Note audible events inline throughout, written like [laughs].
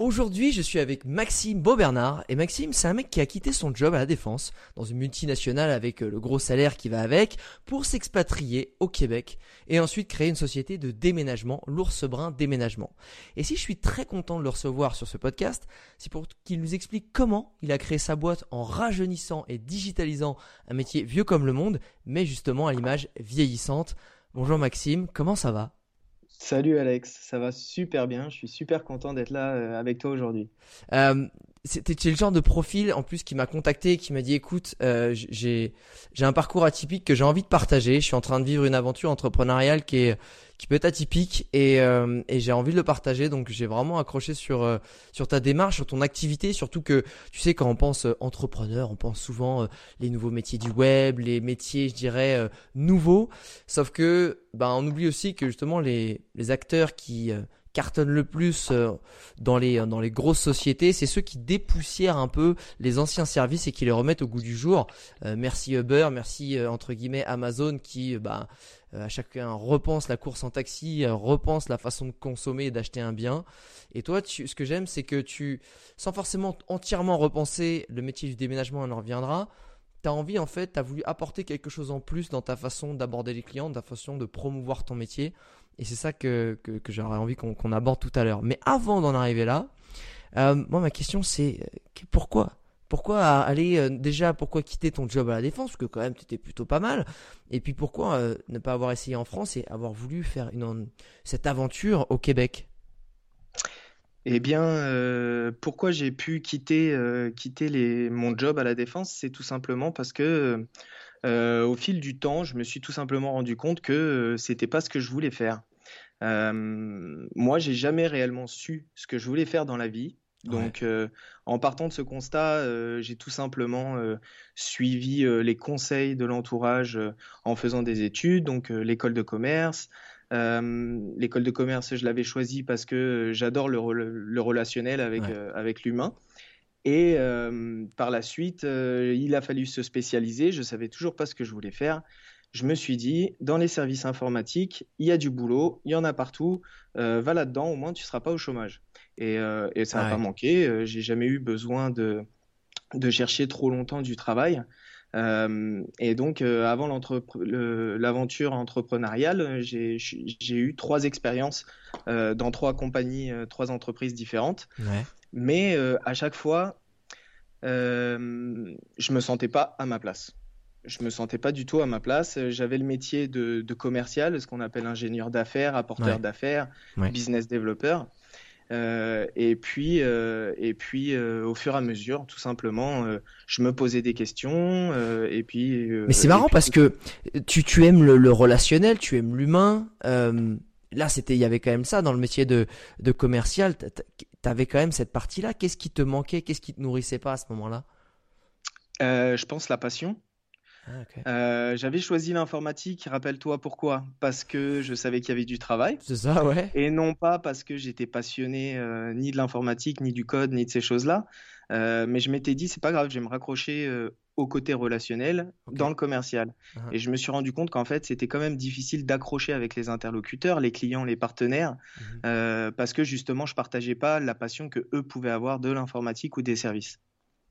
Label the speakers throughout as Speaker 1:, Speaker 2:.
Speaker 1: Aujourd'hui, je suis avec Maxime Beaubernard. Et Maxime, c'est un mec qui a quitté son job à la défense, dans une multinationale avec euh, le gros salaire qui va avec, pour s'expatrier au Québec et ensuite créer une société de déménagement, l'ours brun déménagement. Et si je suis très content de le recevoir sur ce podcast, c'est pour qu'il nous explique comment il a créé sa boîte en rajeunissant et digitalisant un métier vieux comme le monde, mais justement à l'image vieillissante. Bonjour Maxime, comment ça va?
Speaker 2: Salut Alex, ça va super bien. Je suis super content d'être là euh, avec toi aujourd'hui.
Speaker 1: Euh, c'était le genre de profil en plus qui m'a contacté, qui m'a dit écoute, euh, j'ai j'ai un parcours atypique que j'ai envie de partager. Je suis en train de vivre une aventure entrepreneuriale qui est qui peut être atypique et, euh, et j'ai envie de le partager. Donc j'ai vraiment accroché sur euh, sur ta démarche, sur ton activité, surtout que tu sais quand on pense euh, entrepreneur, on pense souvent les nouveaux métiers du web, les métiers, je dirais nouveaux. Sauf que ben on oublie aussi que justement les les acteurs qui cartonnent le plus dans les dans les grosses sociétés, c'est ceux qui dépoussièrent un peu les anciens services et qui les remettent au goût du jour. merci Uber, merci entre guillemets Amazon qui bah euh, à chacun repense la course en taxi, euh, repense la façon de consommer et d'acheter un bien. Et toi, ce que j'aime, c'est que tu, sans forcément entièrement repenser le métier du déménagement, on en reviendra, tu as envie, en fait, tu as voulu apporter quelque chose en plus dans ta façon d'aborder les clients, ta façon de promouvoir ton métier. Et c'est ça que, que, j'aurais envie qu'on aborde tout à l'heure. Mais avant d'en arriver là, euh, moi, ma question, c'est pourquoi? Pourquoi aller euh, déjà pourquoi quitter ton job à la défense? Parce que quand même tu étais plutôt pas mal. Et puis pourquoi euh, ne pas avoir essayé en France et avoir voulu faire une, cette aventure au Québec?
Speaker 2: Eh bien euh, pourquoi j'ai pu quitter quitter mon job à la défense? C'est tout simplement parce que au fil du temps je me suis tout simplement rendu compte que c'était pas ce que je voulais faire. moi j'ai jamais réellement su ce que je voulais faire dans la vie donc, euh, en partant de ce constat, euh, j'ai tout simplement euh, suivi les conseils de l'entourage en faisant des études, donc l'école de commerce. l'école de commerce, je l'avais choisie parce que j'adore le, relationnel avec, avec l'humain. Et par la suite, il a fallu se spécialiser. Je savais toujours pas ce que je voulais faire. Je me suis dit, dans les services informatiques, il y a du boulot, il y en a partout. va là-dedans, au moins tu seras pas au chômage. Euh, et, ça n'a pas manqué. Euh, j'ai jamais eu besoin de, de chercher trop longtemps du travail. Euh, et donc, avant l'aventure entrepreneuriale, j'ai eu trois expériences dans trois compagnies, trois entreprises différentes. Mais à chaque fois, je me sentais pas à ma place. Je me sentais pas du tout à ma place. J'avais le métier de, commercial, ce qu'on appelle ingénieur d'affaires, apporteur d'affaires, business developer. Euh, et puis, euh, et puis euh, au fur et à mesure, tout simplement, je me posais des questions. et puis.
Speaker 1: Mais c'est marrant parce que tu, tu aimes le, relationnel, tu aimes l'humain. là, c'était, il y avait quand même ça dans le métier de, de commercial. T'avais quand même cette partie-là. Qu'est-ce qui te manquait? Qu'est-ce qui te nourrissait pas à ce moment-là?
Speaker 2: Je pense la passion. Ah, euh, j'avais choisi l'informatique, rappelle-toi pourquoi Parce que je savais qu'il y avait du travail.
Speaker 1: C'est ça, ouais.
Speaker 2: Et non pas parce que j'étais passionné euh, ni de l'informatique, ni du code, ni de ces choses-là. Euh, mais je m'étais dit, c'est pas grave, je vais me raccrocher au côté relationnel dans le commercial. Ah. Et je me suis rendu compte qu'en fait, c'était quand même difficile d'accrocher avec les interlocuteurs, les clients, les partenaires, mhm. parce que justement, je partageais pas la passion que eux pouvaient avoir de l'informatique ou des services.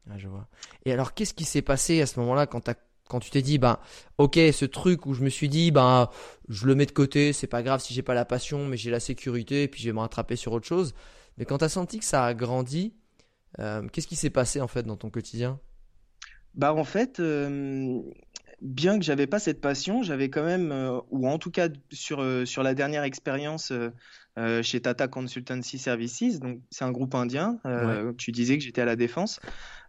Speaker 1: Ah, je vois. Et alors, qu'est-ce qui s'est passé à ce moment-là quand tu as quand tu t'es dit, ben, ok, ce truc où je me suis dit, ben, je le mets de côté, c'est pas grave si j'ai pas la passion, mais j'ai la sécurité, et puis je vais me rattraper sur autre chose. Mais quand tu as senti que ça a grandi, euh, qu'est-ce qui s'est passé en fait dans ton quotidien?
Speaker 2: Bah en fait, euh, bien que j'avais pas cette passion, j'avais quand même, euh, ou en tout cas sur sur la dernière expérience chez Tata Consultancy Services, donc c'est un groupe indien. Tu disais que j'étais à la défense.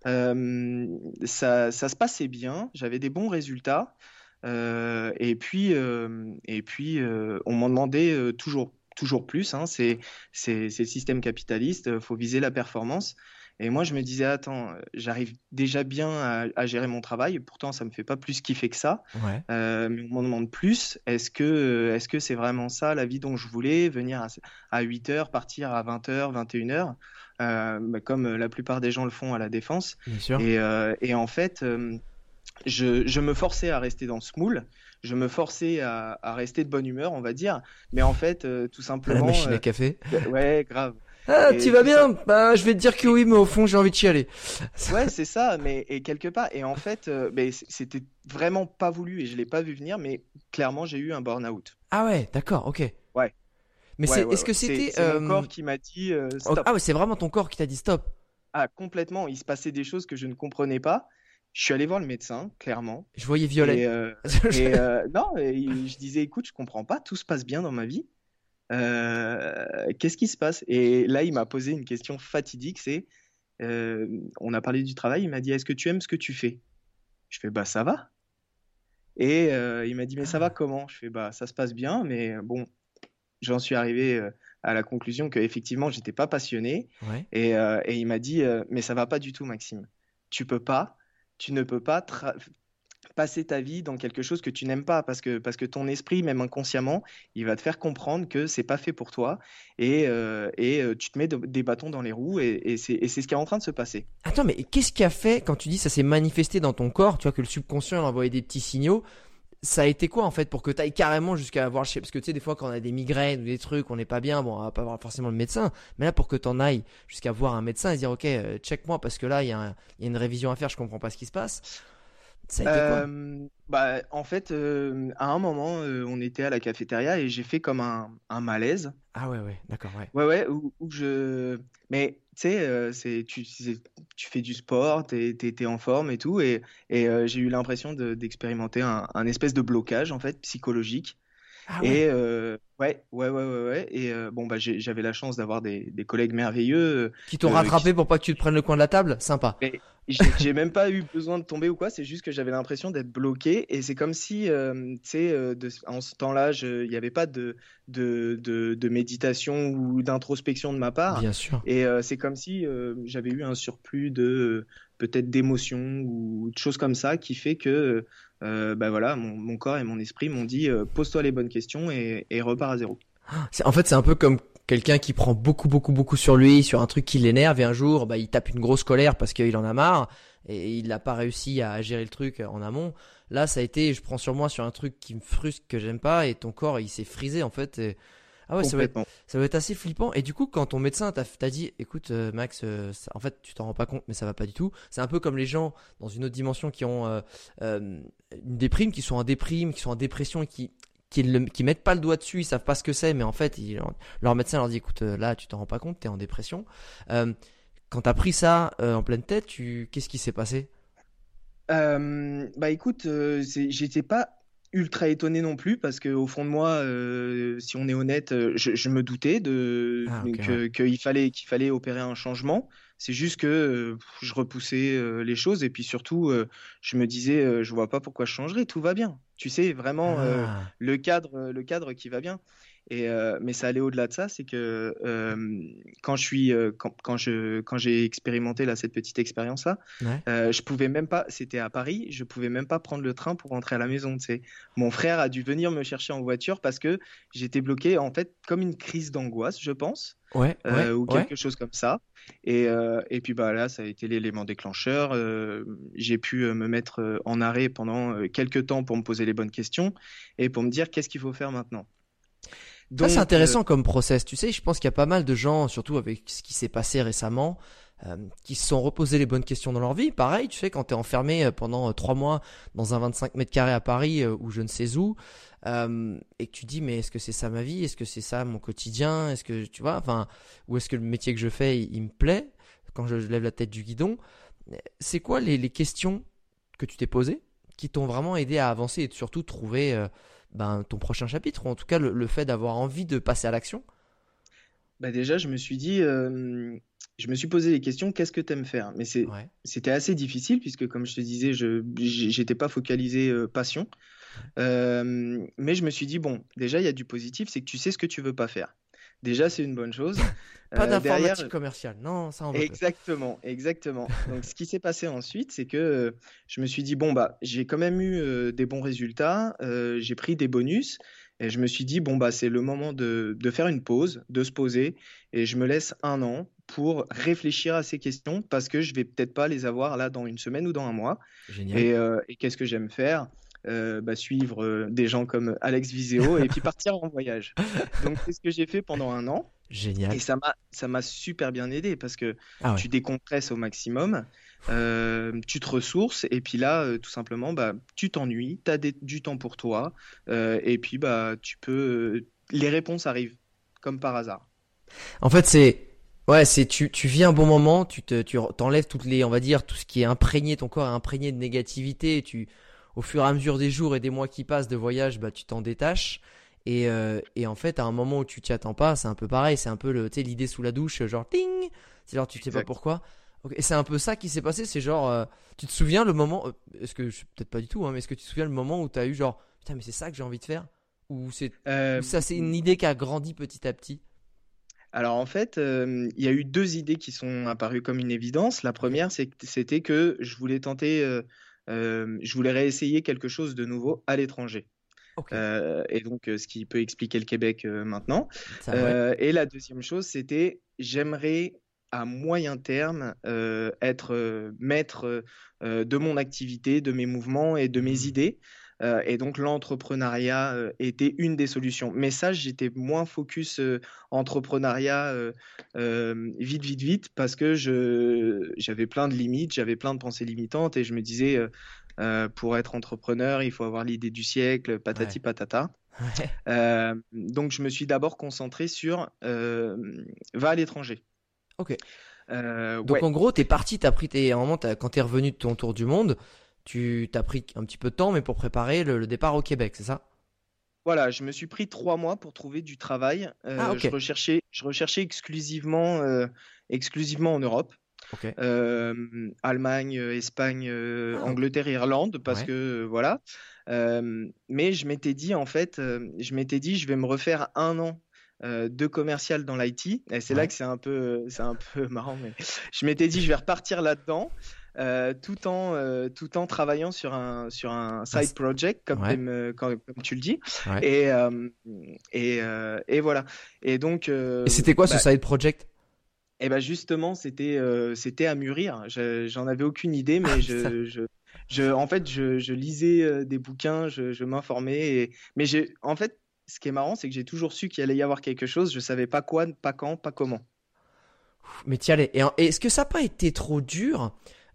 Speaker 2: Euh, ça, ça, se passait bien, j'avais des bons résultats. Euh, et puis, euh, et puis on m'en demandait toujours, toujours plus. Hein, c'est le système capitaliste, il faut viser la performance. Et moi, je me disais, attends, j'arrive déjà bien à, gérer mon travail. Pourtant, ça me fait pas plus kiffer que ça. mais on m'en demande plus. Est-ce que est-ce que c'est vraiment ça la vie dont je voulais Venir à, à 8 heures, partir à 20 heures, 21 heures? euh, bah, comme euh, la plupart des gens le font à la défense. Et, euh, et, en fait, je, je, me forçais à rester dans ce moule je me forçais à, à, rester de bonne humeur, on va dire. Mais en fait, tout simplement. La
Speaker 1: machine à café.
Speaker 2: ouais, grave.
Speaker 1: Ah, tu vas bien Bah, je vais te dire que oui, mais au fond, j'ai envie de chialer. [laughs]
Speaker 2: ouais, c'est ça. Mais et quelque part, et en fait, c'était vraiment pas voulu et je l'ai pas vu venir. Mais clairement, j'ai eu un burn-out.
Speaker 1: Ah ouais, d'accord, ok.
Speaker 2: Ouais.
Speaker 1: Mais c'est, est-ce que c'était.
Speaker 2: C'est mon euh, corps qui m'a dit euh, stop.
Speaker 1: Ah ouais, c'est vraiment ton corps qui t'a dit stop.
Speaker 2: Ah, complètement. Il se passait des choses que je ne comprenais pas. Je suis allé voir le médecin, clairement.
Speaker 1: Je voyais violet.
Speaker 2: Et, euh, [laughs] non, je disais, écoute, je comprends pas, tout se passe bien dans ma vie. Qu'est-ce qui se passe? Et là, il m'a posé une question fatidique, c'est, on a parlé du travail, il m'a dit, est-ce que tu aimes ce que tu fais? Je fais, bah ça va. Et il m'a dit, mais ça va ah. comment? Je fais, bah ça se passe bien, mais bon, j'en suis arrivé euh, à la conclusion qu'effectivement, j'étais pas passionné. Et, euh, et, il m'a dit, euh, mais ça va pas du tout, Maxime. Tu peux pas, tu ne peux pas passer ta vie dans quelque chose que tu n'aimes pas parce que, parce que ton esprit, même inconsciemment, il va te faire comprendre que c'est pas fait pour toi et, et tu te mets des bâtons dans les roues et, et c'est ce qui est en train de se passer.
Speaker 1: Attends, mais qu'est-ce qui a fait quand tu dis ça s'est manifesté dans ton corps, tu vois que le subconscient a envoyé des petits signaux ça a été quoi en fait pour que tu carrément jusqu'à voir chez parce que tu sais des fois quand on a des migraines ou des trucs on n'est pas bien bon on va pas voir forcément le médecin mais là pour que tu en ailles jusqu'à voir un médecin et dire ok euh, check moi parce que là il y, a une révision à faire je comprends pas ce qui se passe ça a été quoi
Speaker 2: euh, bah en fait euh, à un moment on était à la cafétéria et j'ai fait comme un, un malaise
Speaker 1: ah ouais ouais d'accord ouais
Speaker 2: ouais ouais où, où je mais tu sais, euh, c'est, tu, fais du sport, tu es, en forme et tout. Et, et euh, j'ai eu l'impression d'expérimenter un, un, espèce de blocage, en fait, psychologique. Ah et euh, ouais, ouais, ouais, ouais, ouais. Et bon, bah, j'avais la chance d'avoir des, des, collègues merveilleux.
Speaker 1: Qui t'ont rattrapé pour pas que tu te prennes le coin de la table? Sympa.
Speaker 2: J'ai même pas eu besoin de tomber ou quoi, c'est juste que j'avais l'impression d'être bloqué et c'est comme si, tu sais, en ce temps-là, il n'y avait pas de, de, de, de méditation ou d'introspection de ma part.
Speaker 1: Bien sûr.
Speaker 2: Et c'est comme si j'avais eu un surplus de peut-être d'émotions ou de choses comme ça qui fait que euh, bah voilà, mon, corps et mon esprit m'ont dit pose-toi les bonnes questions et, et repars à zéro.
Speaker 1: En fait, c'est un peu comme quelqu'un qui prend beaucoup, beaucoup, beaucoup sur lui, sur un truc qui l'énerve, et un jour, bah, il tape une grosse colère parce qu'il en a marre, et il n'a pas réussi à gérer le truc en amont. Là, ça a été, je prends sur moi sur un truc qui me frustre, que j'aime pas, et ton corps, il s'est frisé, en fait. Ah ouais, ça va, être, ça va être assez flippant. Et du coup, quand ton médecin t'a dit, écoute, euh, Max, euh, en fait, tu t'en rends pas compte, mais ça va pas du tout. C'est un peu comme les gens dans une autre dimension qui ont euh, une déprime, qui sont en déprime, qui sont en dépression et qui qui, le, qui mettent pas le doigt dessus, ils savent pas ce que c'est, mais en fait, leur médecin leur dit, écoute, euh, là, tu t'en rends pas compte, t'es en dépression. Euh, quand t'as pris ça euh, en pleine tête, tu, qu'est-ce qui s'est passé?
Speaker 2: Euh, Bah, écoute, j'étais pas ultra étonné non plus parce que au fond de moi, si on est honnête, je, je me doutais de ah, qu'il fallait qu'il fallait opérer un changement. C'est juste que je repoussais les choses et puis surtout, je me disais, je vois pas pourquoi je changerais, tout va bien. Tu sais vraiment ah. le cadre, le cadre qui va bien. Et, euh, mais ça allait au-delà de ça, c'est que euh, quand je suis, euh, quand, quand, je, quand j'ai expérimenté là cette petite expérience là, ouais. je pouvais même pas, c'était à Paris, je pouvais même pas prendre le train pour rentrer à la maison. Tu sais, mon frère a dû venir me chercher en voiture parce que j'étais bloqué en fait comme une crise d'angoisse, je pense.
Speaker 1: Ouais, ouais,
Speaker 2: ou quelque chose comme ça. Et, et puis bah là, ça a été l'élément déclencheur. J'ai pu me mettre en arrêt pendant quelques temps pour me poser les bonnes questions et pour me dire qu'est-ce qu'il faut faire maintenant?
Speaker 1: Donc, ça c'est intéressant comme process. Tu sais, je pense qu'il y a pas mal de gens, surtout avec ce qui s'est passé récemment, euh, qui se sont reposés les bonnes questions dans leur vie. Pareil, tu sais, quand tu es enfermé pendant trois mois dans un 25 mètres carrés à Paris ou je ne sais où, euh, et que tu dis mais est-ce que c'est ça ma vie? Est-ce que c'est ça mon quotidien? Est-ce que tu vois Enfin, ou est-ce que le métier que je fais il, me plaît? Quand je lève la tête du guidon C'est quoi les, les, questions que tu t'es posées qui t'ont vraiment aidé à avancer et surtout trouver euh, ben, ton prochain chapitre, ou en tout cas le, fait d'avoir envie de passer à l'action
Speaker 2: bah déjà, je me suis dit, euh, je me suis posé les questions, qu'est-ce que tu aimes faire? Mais c'était assez difficile, puisque comme je te disais, je n'étais pas focalisé euh, passion. Euh, mais je me suis dit, bon, déjà, il y a du positif, c'est que tu sais ce que tu veux pas faire. Déjà, c'est une bonne chose. [laughs]
Speaker 1: Pas euh, d'informatique commerciale, non, ça en
Speaker 2: Exactement, exactement. Donc, ce qui s'est passé ensuite, c'est que euh, je me suis dit bon bah, j'ai quand même eu euh, des bons résultats, j'ai pris des bonus, et je me suis dit bon bah, c'est le moment de, de, faire une pause, de se poser, et je me laisse un an pour réfléchir à ces questions parce que je vais peut-être pas les avoir là dans une semaine ou dans un mois.
Speaker 1: Génial.
Speaker 2: Et, et qu'est-ce que j'aime faire? Euh, bah, suivre euh, des gens comme Alex Viseo et puis [laughs] partir en voyage. Donc c'est ce que j'ai fait pendant un an.
Speaker 1: Génial.
Speaker 2: Et ça m'a ça m'a super bien aidé parce que ah tu décompresses au maximum, euh, tu te ressources et puis là tout simplement bah tu t'ennuies, tu as du temps pour toi et puis bah tu peux les réponses arrivent comme par hasard.
Speaker 1: En fait c'est Ouais, c'est tu, tu vis un bon moment, tu te tu t'enlèves toutes les on va dire tout ce qui est imprégné ton corps est imprégné de négativité, tu au fur et à mesure des jours et des mois qui passent de voyage, bah, tu t'en détaches. Et, euh, et, en fait, à un moment où tu t'y attends pas, c'est un peu pareil. C'est un peu le, l'idée sous la douche, genre ting. C'est genre tu sais pas pourquoi. Et c'est un peu ça qui s'est passé. C'est genre, euh, tu te souviens le moment. Euh, est-ce que je peut-être pas du tout, hein, mais est-ce que tu te souviens le moment où tu as eu genre putain mais c'est ça que j'ai envie de faire? Ou c'est ça c'est une idée qui a grandi petit à petit?
Speaker 2: Alors en fait, il y a eu deux idées qui sont apparues comme une évidence. La première, c'était que je voulais tenter euh, je voulais réessayer quelque chose de nouveau à l'étranger. Euh, et donc, euh, ce qui peut expliquer le Québec maintenant. et la deuxième chose, c'était j'aimerais à moyen terme être maître de mon activité, de mes mouvements et de mes mmh. idées. Euh, et donc l'entrepreneuriat euh, était une des solutions. Mais ça, j'étais moins focus euh, entrepreneuriat vite, vite, vite, parce que j'avais plein de limites, j'avais plein de pensées limitantes et je me disais, pour être entrepreneur, il faut avoir l'idée du siècle, patati patata. donc je me suis d'abord concentré sur va à l'étranger.
Speaker 1: Ok. donc en gros, tu es parti, tu as pris tes, un moment, quand tu es revenu de ton tour du monde, tu t'as pris un petit peu de temps, mais pour préparer le, départ au Québec, c'est ça?
Speaker 2: Voilà, je me suis pris trois mois pour trouver du travail. Euh, ah, je, recherchais, je recherchais exclusivement, euh, exclusivement en Europe. Euh, Allemagne, Espagne, ah. Angleterre, Irlande, parce que voilà. mais je m'étais dit en fait, je m'étais dit, je vais me refaire un an de commercial dans l'IT. Et c'est là que c'est un peu, c'est un peu [laughs] marrant, mais je m'étais dit, je vais repartir là-dedans. Euh, tout en euh, tout en travaillant sur un sur un side project comme, comme, tu le dis. Et euh, et, et, voilà. Et donc et
Speaker 1: c'était quoi ce bah side project?
Speaker 2: Et eh ben justement c'était c'était à mûrir. J'en avais aucune idée mais je, je, je, en fait je, je lisais des bouquins je, m'informais et mais j'ai en fait ce qui est marrant c'est que j'ai toujours su qu'il allait y avoir quelque chose. Je savais pas quoi pas quand pas comment.
Speaker 1: Mais tiens, et est-ce que ça n'a pas été trop dur?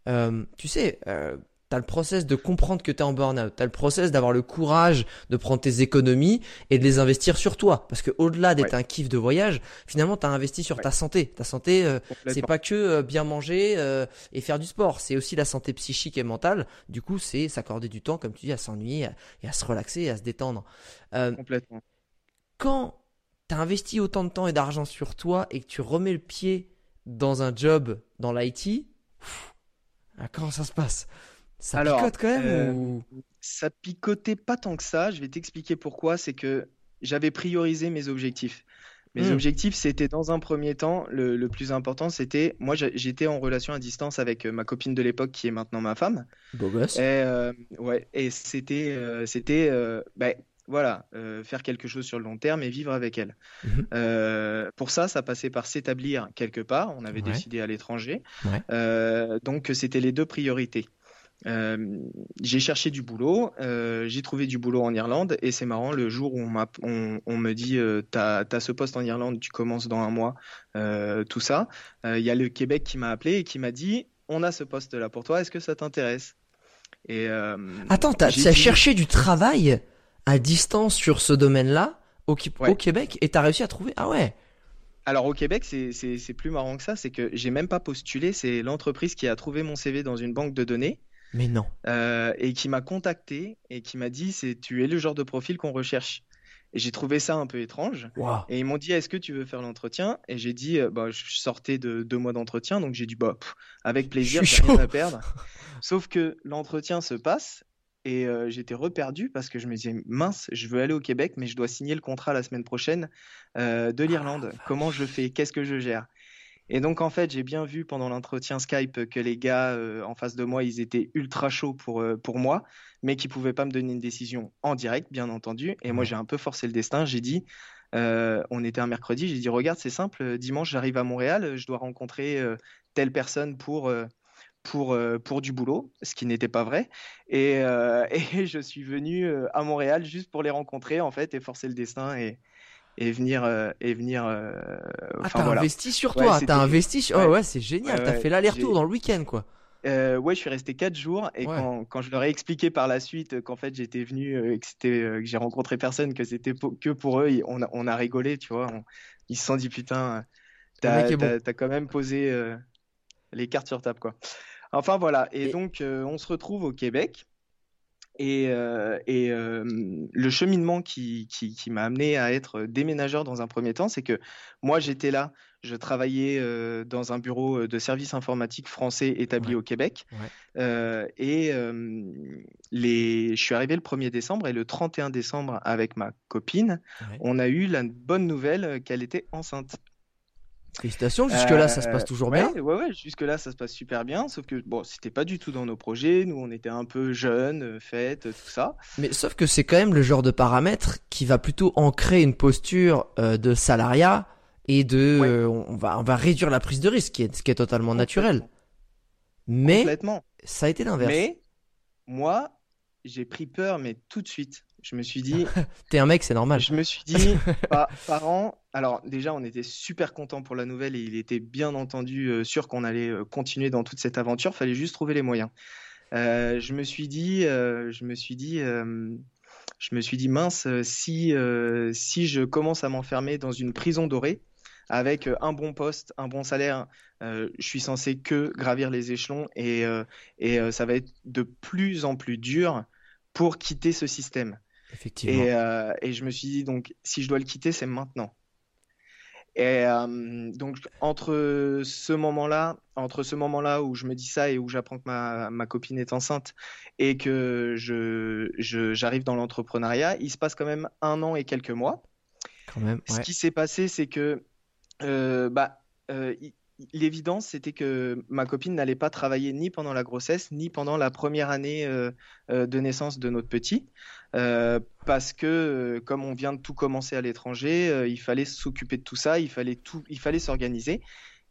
Speaker 1: Euh, tu sais, euh, T'as le process de comprendre que tu es en burn-out. T'as le process d'avoir le courage de prendre tes économies et de les investir sur toi. Parce que au-delà d'être un kiff de voyage, finalement, t'as investi sur ta santé. Ta santé, euh, c'est pas que euh, bien manger euh, et faire du sport. C'est aussi la santé psychique et mentale. Du coup, c'est s'accorder du temps, comme tu dis, à s'ennuyer et à se relaxer et à se détendre.
Speaker 2: Complètement.
Speaker 1: Quand t'as investi autant de temps et d'argent sur toi et que tu remets le pied dans un job dans l'IT, ah, comment ça se passe? Ça picote quand même
Speaker 2: euh, Ça picotait pas tant que ça. Je vais t'expliquer pourquoi. C'est que j'avais priorisé mes objectifs. Mes
Speaker 1: Hmm.
Speaker 2: objectifs, c'était dans un premier temps, le, le plus important, c'était, moi j'étais en relation à distance avec euh, ma copine de l'époque qui est maintenant ma femme.
Speaker 1: Beau gosse.
Speaker 2: Et, euh, ouais, et c'était, euh, c'était ben, voilà, euh, faire quelque chose sur le long terme et vivre avec elle.
Speaker 1: Mhm.
Speaker 2: Euh, pour ça, ça passait par s'établir quelque part. On avait
Speaker 1: Ouais.
Speaker 2: décidé à l'étranger.
Speaker 1: Ouais.
Speaker 2: Euh, donc, c'était les deux priorités. J'ai cherché du boulot, j'ai trouvé du boulot en Irlande et c'est marrant, le jour où on, m'a- on, on me dit t'as, t'as ce poste en Irlande, tu commences dans un mois, tout ça, il y a le Québec qui m'a appelé et qui m'a dit on a ce poste-là pour toi, est-ce que ça t'intéresse? Et
Speaker 1: Attends, t'as
Speaker 2: dit-
Speaker 1: cherché du travail? À distance sur ce domaine-là au,
Speaker 2: Ouais.
Speaker 1: au Québec et t'as réussi à trouver. Ah ouais.
Speaker 2: Alors au Québec, c'est, plus marrant que ça, c'est que j'ai même pas postulé, c'est l'entreprise qui a trouvé mon CV dans une banque de données
Speaker 1: Mais non.
Speaker 2: euh, et qui m'a contacté et qui m'a dit c'est tu es le genre de profil qu'on recherche. Et j'ai trouvé ça un peu étrange.
Speaker 1: Waouh.
Speaker 2: Et ils m'ont dit est-ce que tu veux faire l'entretien? Et j'ai dit euh, bah, je sortais de deux mois d'entretien, donc j'ai dit bah pff, avec plaisir, j'ai rien à perdre. [laughs] Sauf que l'entretien se passe et euh, j'étais reperdu parce que je me disais mince, je veux aller au Québec, mais je dois signer le contrat la semaine prochaine euh, de l'Irlande. Comment je fais? Qu'est-ce que je gère? Et donc en fait, j'ai bien vu pendant l'entretien Skype que les gars euh, en face de moi, ils étaient ultra chauds pour pour moi, mais qui pouvaient pas me donner une décision en direct, bien entendu. Et moi, j'ai un peu forcé le destin. J'ai dit on était un mercredi, j'ai dit regarde, c'est simple, dimanche j'arrive à Montréal, je dois rencontrer telle personne pour, pour, euh, pour du boulot, ce qui n'était pas vrai. Et, euh, [laughs] et je suis venu euh, à Montréal juste pour les rencontrer en fait et forcer le destin et, et venir. euh, et venir euh,
Speaker 1: Ah, t'as
Speaker 2: voilà.
Speaker 1: investi sur toi. T'as investi sur.
Speaker 2: ouais.
Speaker 1: Oh ouais, c'est génial.
Speaker 2: Ouais,
Speaker 1: T'as fait l'aller-retour dans le week-end, quoi.
Speaker 2: Euh, ouais, je suis resté quatre jours et
Speaker 1: Ouais.
Speaker 2: quand, quand je leur ai expliqué par la suite qu'en fait j'étais venu, euh, et que c'était, euh, que j'ai rencontré personne, que c'était que pour eux, on a, on a rigolé, tu vois. on- ils se sont dit putain, t'as,
Speaker 1: bon.
Speaker 2: t'as- quand même posé les cartes sur table, quoi. Enfin voilà, et,
Speaker 1: Et-
Speaker 2: donc euh, on se retrouve au Québec. Et, euh, et euh, le cheminement qui, qui, qui m'a amené à être déménageur dans un premier temps, c'est que moi j'étais là, je travaillais euh, dans un bureau de services informatiques français établi
Speaker 1: Ouais.
Speaker 2: au Québec.
Speaker 1: Ouais.
Speaker 2: Et les... je suis arrivé le 1er décembre et le 31 décembre avec ma copine,
Speaker 1: Ouais.
Speaker 2: on a eu la bonne nouvelle qu'elle était enceinte.
Speaker 1: Félicitations. Jusque-là, ça se
Speaker 2: Euh,
Speaker 1: passe toujours
Speaker 2: ouais,
Speaker 1: bien.
Speaker 2: Ouais, ouais, jusque-là, ça se passe super bien. Sauf que, bon, c'était pas du tout dans nos projets. Nous, on était un peu jeunes, euh, fêtes, tout ça.
Speaker 1: Mais sauf que c'est quand même le genre de paramètre qui va plutôt ancrer une posture euh, de salariat et de
Speaker 2: Ouais.
Speaker 1: euh, on va on va réduire la prise de risque, ce qui est, ce qui est totalement naturel. Mais
Speaker 2: Complètement.
Speaker 1: ça a été l'inverse.
Speaker 2: Mais, moi, j'ai pris peur, mais tout de suite. Je me suis dit, [laughs]
Speaker 1: T'es un mec, c'est normal.
Speaker 2: je me suis dit, [laughs] pa- parents, alors déjà, on était super contents pour la nouvelle et il était bien entendu euh, sûr qu'on allait euh, continuer dans toute cette aventure. Fallait juste trouver les moyens. Euh, je me suis dit, euh, je me suis dit, euh, je me suis dit mince, si si je commence à m'enfermer dans une prison dorée avec un bon poste, un bon salaire, je suis censé que gravir les échelons et et ça va être de plus en plus dur pour quitter ce système.
Speaker 1: Effectivement.
Speaker 2: Et, euh, et je me suis dit, donc, si je dois le quitter, c'est maintenant. Et euh, donc, entre ce moment-là, entre ce moment-là où je me dis ça et où j'apprends que ma, ma copine est enceinte et que je, je, j'arrive dans l'entrepreneuriat, il se passe quand même un an et quelques mois.
Speaker 1: Quand même.
Speaker 2: Ce qui s'est passé, c'est que euh, bah, l'évidence, c'était que ma copine n'allait pas travailler ni pendant la grossesse, ni pendant la première année euh, euh, de naissance de notre petit, euh, parce que euh, comme on vient de tout commencer à l'étranger, euh, il fallait s'occuper de tout ça, il fallait tout, il fallait s'organiser.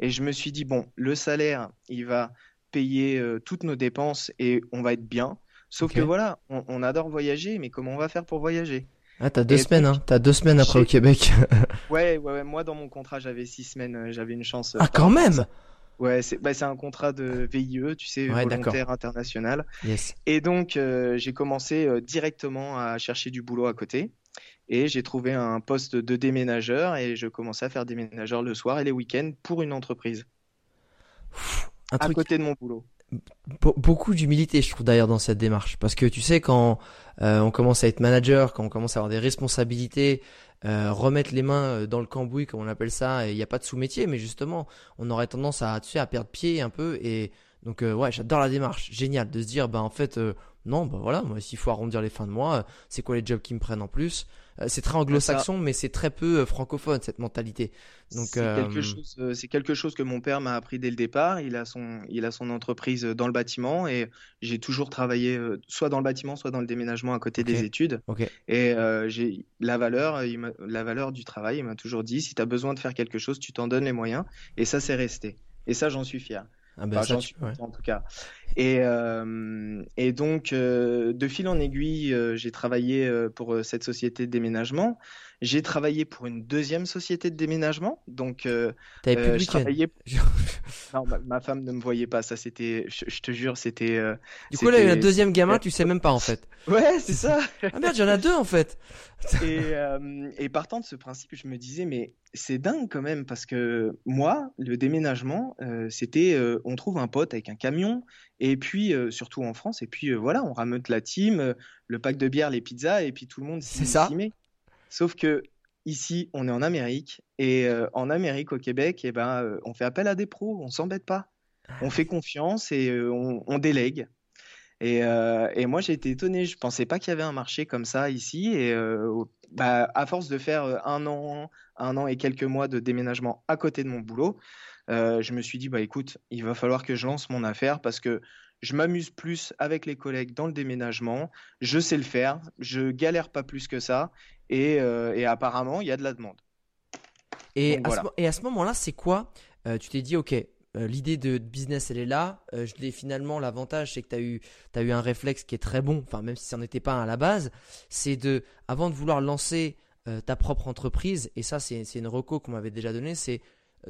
Speaker 2: Et je me suis dit bon, le salaire, il va payer euh, toutes nos dépenses et on va être bien. Sauf que voilà, on, on adore voyager, mais comment on va faire pour voyager?
Speaker 1: Ah, t'as deux
Speaker 2: Et
Speaker 1: semaines,
Speaker 2: donc,
Speaker 1: hein. T'as deux semaines après au Québec. [laughs]
Speaker 2: Ouais, ouais, ouais, moi dans mon contrat j'avais six semaines, j'avais une chance.
Speaker 1: ah, quand même.
Speaker 2: Ouais, c'est bah, c'est un contrat de VIE, tu sais,
Speaker 1: Ouais,
Speaker 2: volontaire international.
Speaker 1: Yes.
Speaker 2: Et donc euh, j'ai commencé euh, directement à chercher du boulot à côté. Et j'ai trouvé un poste de déménageur et je commençais à faire déménageur le soir et les week-ends pour une entreprise
Speaker 1: Un
Speaker 2: à
Speaker 1: truc
Speaker 2: côté de mon boulot.
Speaker 1: Be- beaucoup d'humilité, je trouve d'ailleurs dans cette démarche, parce que tu sais quand euh, on commence à être manager, quand on commence à avoir des responsabilités, euh, remettre les mains euh, dans le cambouis, comme on appelle ça, et il n'y a pas de sous-métier, mais justement, on aurait tendance à, tu sais, à perdre pied un peu et Donc ouais, j'adore la démarche, génial de se dire bah en fait non, bah voilà, moi s'il faut arrondir les fins de mois, c'est quoi les jobs qui me prennent en plus? C'est très anglo-saxon, mais c'est très peu euh, francophone cette mentalité.
Speaker 2: Donc c'est quelque euh, chose, c'est quelque chose que mon père m'a appris dès le départ. Il a son, il a son entreprise dans le bâtiment et j'ai toujours travaillé soit dans le bâtiment, soit dans le déménagement à côté des études. Et j'ai la valeur, la valeur du travail. Il m'a toujours dit, si tu as besoin de faire quelque chose, tu t'en donnes les moyens. Et ça, c'est resté. Et ça, j'en suis fier. Ah ben ça, suis en tout cas. Et, euh, et donc, euh, de fil en aiguille, euh, j'ai travaillé pour cette société de déménagement. J'ai travaillé pour une deuxième société de déménagement. Donc, euh,
Speaker 1: euh je travaillais. [laughs]
Speaker 2: non, ma, femme ne me voyait pas. Ça, c'était. Je, te jure, c'était. Euh,
Speaker 1: du coup, là, il y a un deuxième gamin, tu sais même pas en fait. [laughs]
Speaker 2: Ouais, c'est ça. [laughs]
Speaker 1: ah merde, il y en a deux en fait.
Speaker 2: et, euh, et partant de ce principe, je me disais, mais c'est dingue quand même parce que moi, le déménagement, c'était, on trouve un pote avec un camion et puis surtout en France, et puis voilà, on rameute la team, le pack de bière, les pizzas, et puis tout le monde
Speaker 1: s'y ça.
Speaker 2: met. Sauf que ici, on est en Amérique et euh, en Amérique, au Québec, eh ben, euh, on fait appel à des pros, on s'embête pas. On fait confiance et euh, on, délègue. Et, moi, j'ai été étonné. Je pensais pas qu'il y avait un marché comme ça ici. Et bah, à force de faire un an, un an et quelques mois de déménagement à côté de mon boulot, je me suis dit, bah écoute, il va falloir que je lance mon affaire parce que je m'amuse plus avec les collègues dans le déménagement, je sais le faire, je galère pas plus que ça, et, euh, apparemment, il y a de la demande.
Speaker 1: Et, à, ce, et à ce moment-là, c'est quoi? Euh, Tu t'es dit, ok, euh, l'idée de business, elle est là. je l'ai finalement, l'avantage, c'est que tu as eu, as eu un réflexe qui est très bon, enfin, même si ça n'en était pas un à la base, c'est de, avant de vouloir lancer ta propre entreprise, et ça, c'est une reco qu'on m'avait déjà donné, c'est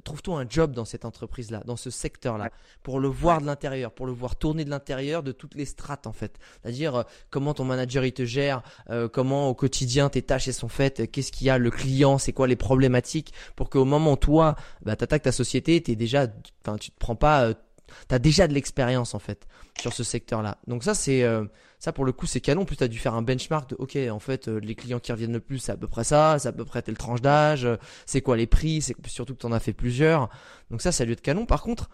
Speaker 1: trouve-toi un job dans cette entreprise-là, dans ce secteur-là, pour le voir de l'intérieur, pour le voir tourner de l'intérieur de toutes les strates en fait. C'est-à-dire euh, comment ton manager il te gère, euh, comment au quotidien tes tâches sont faites, qu'est-ce qu'il y a, le client, c'est quoi les problématiques, pour qu'au moment où toi, bah, t'attaques ta société, t'es déjà, enfin tu te prends pas euh, tu as déjà de l'expérience en fait sur ce secteur-là. Donc ça c'est euh, ça pour le coup c'est canon. Plus tu as dû faire un benchmark de OK, en fait euh, les clients qui reviennent le plus c'est à peu près ça, c'est à peu près telle tranche d'âge, euh, c'est quoi les prix, c'est surtout que tu en as fait plusieurs. Donc ça a dû être canon. Par contre,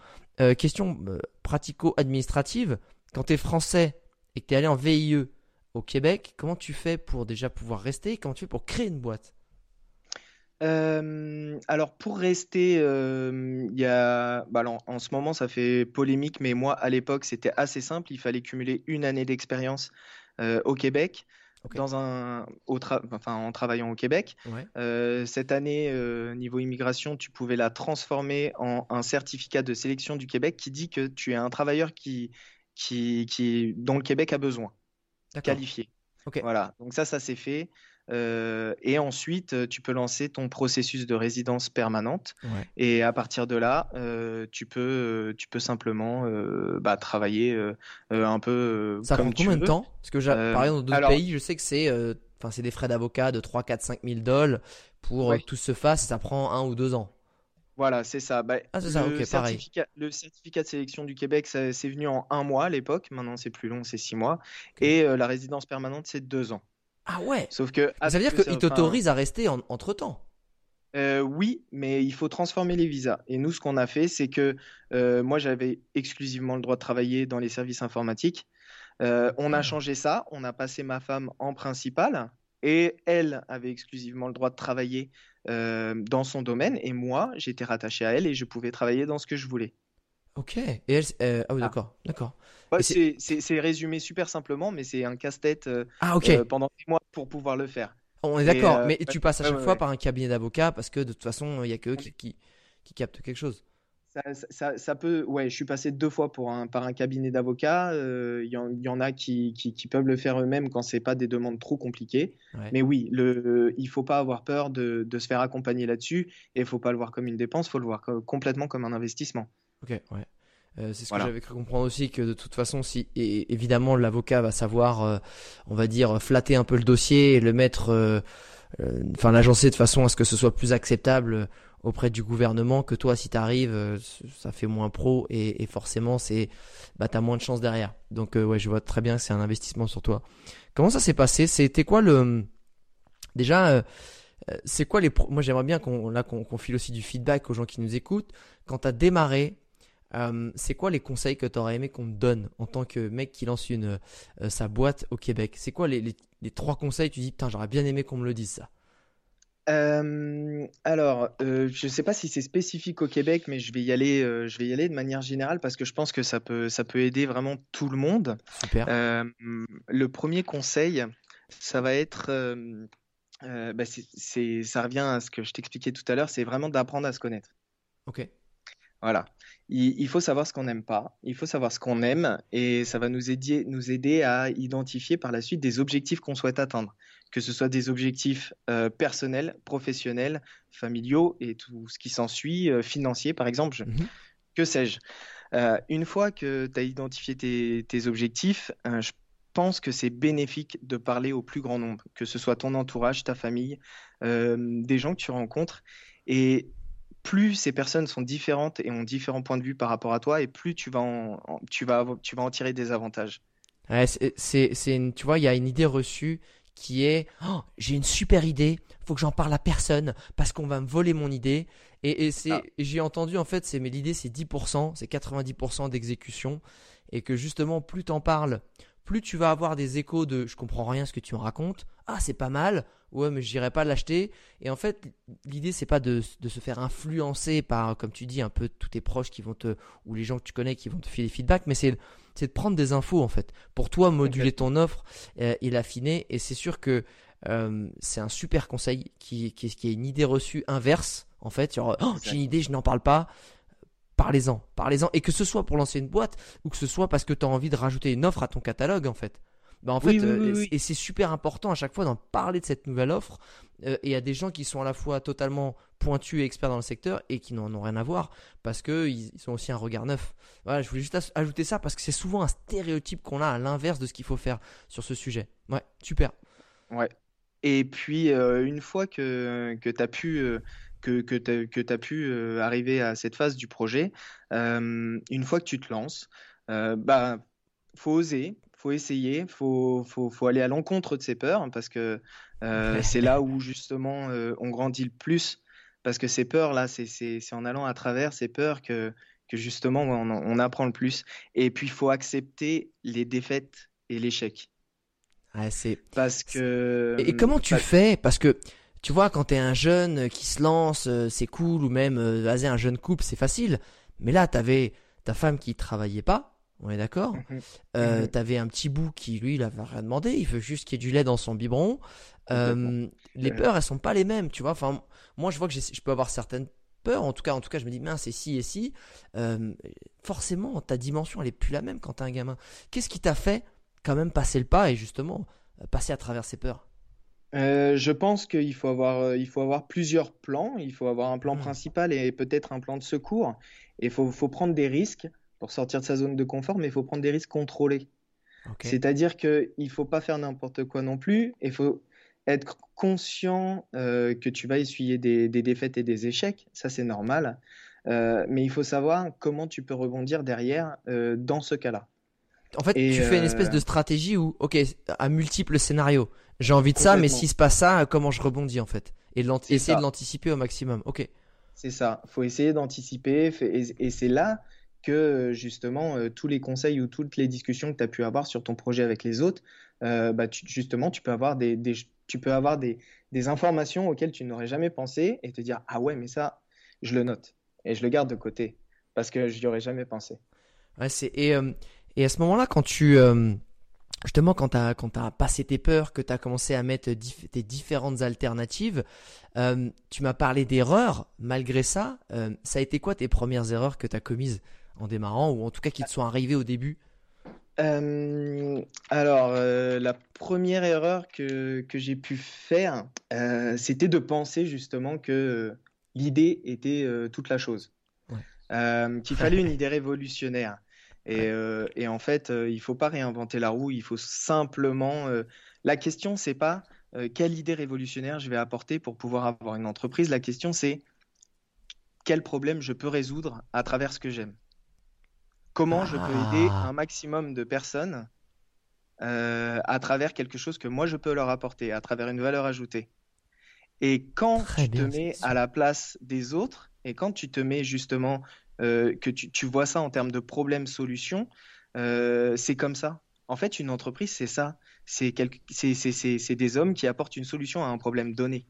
Speaker 1: question pratico-administrative, quand tu es français et que tu es allé en VIE au Québec, comment tu fais pour déjà pouvoir rester? Comment tu fais pour créer une boîte?
Speaker 2: Euh, alors pour rester, euh, y a, bah, en ce moment ça fait polémique, mais moi à l'époque c'était assez simple. Il fallait cumuler une année d'expérience euh, au Québec, dans un, enfin, en travaillant au Québec. cette année niveau immigration, tu pouvais la transformer en un certificat de sélection du Québec qui dit que tu es un travailleur qui, qui, qui dont le Québec a besoin, qualifié. Voilà, donc ça, ça s'est fait. Euh, et ensuite, euh, tu peux lancer ton processus de résidence permanente. Et à partir de là, euh, tu, peux, tu peux simplement bah, travailler un peu.
Speaker 1: Ça
Speaker 2: comme
Speaker 1: prend combien de temps? Parce que par exemple, dans d'autres pays, je sais que c'est c'est des frais d'avocat de 3, 4, 5 000 dollars pour que tout se fasse. Ça prend un ou deux ans.
Speaker 2: Voilà, c'est ça. Bah,
Speaker 1: ah, c'est ça,
Speaker 2: le,
Speaker 1: certificat,
Speaker 2: le certificat de sélection du Québec, c'est venu en un mois à l'époque. Maintenant, c'est plus long, c'est six mois. Et la résidence permanente, c'est deux ans.
Speaker 1: Ah ouais
Speaker 2: Sauf que.
Speaker 1: Ça veut dire qu'il t'autorise à rester entre temps
Speaker 2: euh, oui, mais il faut transformer les visas. Et nous, ce qu'on a fait, c'est que euh, moi, j'avais exclusivement le droit de travailler dans les services informatiques. Euh, on a ah. changé ça. On a passé ma femme en principale. Et elle avait exclusivement le droit de travailler dans son domaine. Et moi, j'étais rattaché à elle et je pouvais travailler dans ce que je voulais.
Speaker 1: Ok. Et elle, ah oui, ah. d'accord, d'accord.
Speaker 2: c'est résumé super simplement, mais c'est un casse-tête euh,
Speaker 1: ah, euh,
Speaker 2: pendant des mois pour pouvoir le faire.
Speaker 1: On est d'accord, euh, mais tu passes à chaque fois par un cabinet d'avocat parce que de toute façon, il n'y a que eux qui, qui, captent quelque chose.
Speaker 2: Ça, ça, peut, ouais, je suis passé deux fois pour un, par un cabinet d'avocats. Il y, en a qui, qui, peuvent le faire eux-mêmes quand c'est pas des demandes trop compliquées. Mais oui, le, il faut pas avoir peur de, de se faire accompagner là-dessus et il faut pas le voir comme une dépense, il faut le voir complètement comme un investissement.
Speaker 1: Ok, ouais. Euh, c'est ce que j'avais cru comprendre aussi que de toute façon, si et évidemment l'avocat va savoir, euh, on va dire, flatter un peu le dossier et le mettre, euh, enfin l'agencer de façon à ce que ce soit plus acceptable auprès du gouvernement que toi si t'arrives, ça fait moins pro et, et forcément c'est, bah t'as moins de chance derrière. Donc ouais, je vois très bien que c'est un investissement sur toi. Comment ça s'est passé? C'était quoi le déjà c'est quoi les moi j'aimerais bien qu'on là qu'on file aussi du feedback aux gens qui nous écoutent quand t'as démarré Euh, c'est quoi les conseils que tu aurais aimé qu'on te donne en tant que mec qui lance une, euh, sa boîte au Québec? C'est quoi les, les, trois conseils Tu dis, putain, j'aurais bien aimé qu'on me le dise ça?
Speaker 2: Euh, alors, je ne sais pas si c'est spécifique au Québec, mais je vais y aller, je vais y aller de manière générale parce que je pense que ça peut, ça peut aider vraiment tout le monde.
Speaker 1: Super.
Speaker 2: le premier conseil, ça va être, bah, c'est, ça revient à ce que je t'expliquais tout à l'heure, c'est vraiment d'apprendre à se connaître.
Speaker 1: Ok.
Speaker 2: Voilà. Il, faut savoir ce qu'on n'aime pas, il faut savoir ce qu'on aime, et ça va nous aider, nous aider à identifier par la suite des objectifs qu'on souhaite atteindre, que ce soit des objectifs euh, personnels, professionnels, familiaux et tout ce qui s'ensuit, euh, financiers par exemple, mhm. que sais-je. Euh, une fois que tu as identifié tes, tes objectifs, je pense que c'est bénéfique de parler au plus grand nombre, que ce soit ton entourage, ta famille, des gens que tu rencontres. Et plus ces personnes sont différentes et ont différents points de vue par rapport à toi, et plus tu vas en, tu vas, tu vas en tirer des avantages.
Speaker 1: c'est, c'est, tu vois, il y a une idée reçue qui est oh, j'ai une super idée, faut que j'en parle à personne parce qu'on va me voler mon idée. Et, et c'est, ah. j'ai entendu en fait, c'est mais l'idée c'est 10%, c'est 90% d'exécution, et que justement plus t'en parles, plus tu vas avoir des échos de je comprends rien ce que tu me racontes, ah c'est pas mal, ouais mais j'irai pas l'acheter. Et en fait l'idée c'est pas de, se faire influencer par comme tu dis un peu tous tes proches qui vont te ou les gens que tu connais qui vont te filer des feedbacks, mais c'est de prendre des infos en fait pour toi moduler ton offre euh, et l'affiner. Et c'est sûr que euh, c'est un super conseil qui, qui, qui est une idée reçue inverse en fait. Oh, j'ai une idée, je n'en parle pas parlez-en, parlez-en, et que ce soit pour lancer une boîte ou que ce soit parce que tu as envie de rajouter une offre à ton catalogue en fait. Bah en fait, euh, et c'est super important à chaque fois d'en parler de cette nouvelle offre. Euh, et il y a des gens qui sont à la fois totalement pointus et experts dans le secteur et qui n'en ont rien à voir parce qu'ils ils ont aussi un regard neuf. Voilà, je voulais juste ajouter ça parce que c'est souvent un stéréotype qu'on a à l'inverse de ce qu'il faut faire sur ce sujet. Ouais, super.
Speaker 2: Ouais. Et puis, euh, une fois que, que tu as pu que, que tu as, pu euh, arriver à cette phase du projet, euh, une fois que tu te lances, euh, bah, faut oser, faut essayer, faut, faut, faut aller à l'encontre de ses peurs parce que c'est là où justement on grandit le plus. Parce que ces peurs là, c'est en allant à travers ces peurs que, que justement on, on apprend le plus. Et puis il faut accepter les défaites et l'échec.
Speaker 1: c'est
Speaker 2: parce que.
Speaker 1: Et, comment tu fais? Parce que tu vois, quand t'es un jeune qui se lance, euh, c'est cool, ou même euh, un jeune couple, c'est facile. Mais là, t'avais ta femme qui travaillait pas, on est d'accord? Mhm. Euh, mhm. T'avais un petit bout qui, lui, il avait rien demandé, il veut juste qu'il y ait du lait dans son biberon. Euh, les peurs, elles sont pas les mêmes, tu vois. Enfin, moi, je vois que je peux avoir certaines peurs. En tout cas, en tout cas, je me dis, mince, c'est si et si? forcément, ta dimension, elle est plus la même quand t'es un gamin. Qu'est-ce qui t'a fait quand même passer le pas et justement passer à travers ces peurs?
Speaker 2: Euh, je pense qu'il faut avoir, euh, il faut avoir plusieurs plans. Il faut avoir un plan mmh. principal et peut-être un plan de secours. Et il faut, faut, prendre des risques pour sortir de sa zone de confort, mais il faut prendre des risques contrôlés. C'est-à-dire qu'il ne faut pas faire n'importe quoi non plus. Il faut être conscient euh, que tu vas essuyer des, des, défaites et des échecs. Ça, c'est normal. mais il faut savoir comment tu peux rebondir derrière dans ce cas-là.
Speaker 1: En fait, tu fais une espèce de stratégie où, ok, à multiples scénarios. J'ai envie de ça, mais s'il se passe ça, comment je rebondis en fait? Et essayer de l'anticiper au maximum. Ok.
Speaker 2: C'est ça. faut essayer d'anticiper. Et, c'est là que justement euh, tous les conseils ou toutes les discussions que tu as pu avoir sur ton projet avec les autres, euh, bah, justement, tu peux avoir, des, tu peux avoir des, informations auxquelles tu n'aurais jamais pensé et te dire Ah ouais, mais ça, je le note et je le garde de côté parce que je n'y aurais jamais pensé.
Speaker 1: Et, euh, à ce moment-là, quand tu justement quand tu as, passé tes peurs, que tu as commencé à mettre tes différentes alternatives, euh, tu m'as parlé d'erreurs. Malgré ça, euh, ça a été quoi tes premières erreurs que tu as commises? En démarrant ou en tout cas qui te sont arrivées au début
Speaker 2: euh, alors, la première erreur que, que j'ai pu faire, c'était de penser justement que l'idée était toute la chose. qu'il fallait une idée révolutionnaire. Euh, et, en fait, il euh, faut pas réinventer la roue, il faut simplement. Euh, la question, c'est pas quelle idée révolutionnaire je vais apporter pour pouvoir avoir une entreprise. La question, c'est quel problème je peux résoudre à travers ce que j'aime. Comment je peux aider ah. un maximum de personnes à travers quelque chose que moi je peux leur apporter, à travers une valeur ajoutée. Et quand tu te mets à la place des autres, et quand tu te mets justement, euh, que tu, vois ça en termes de problème-solution, euh, c'est comme ça. En fait, une entreprise, c'est ça. C'est des hommes qui apportent une solution à un problème donné.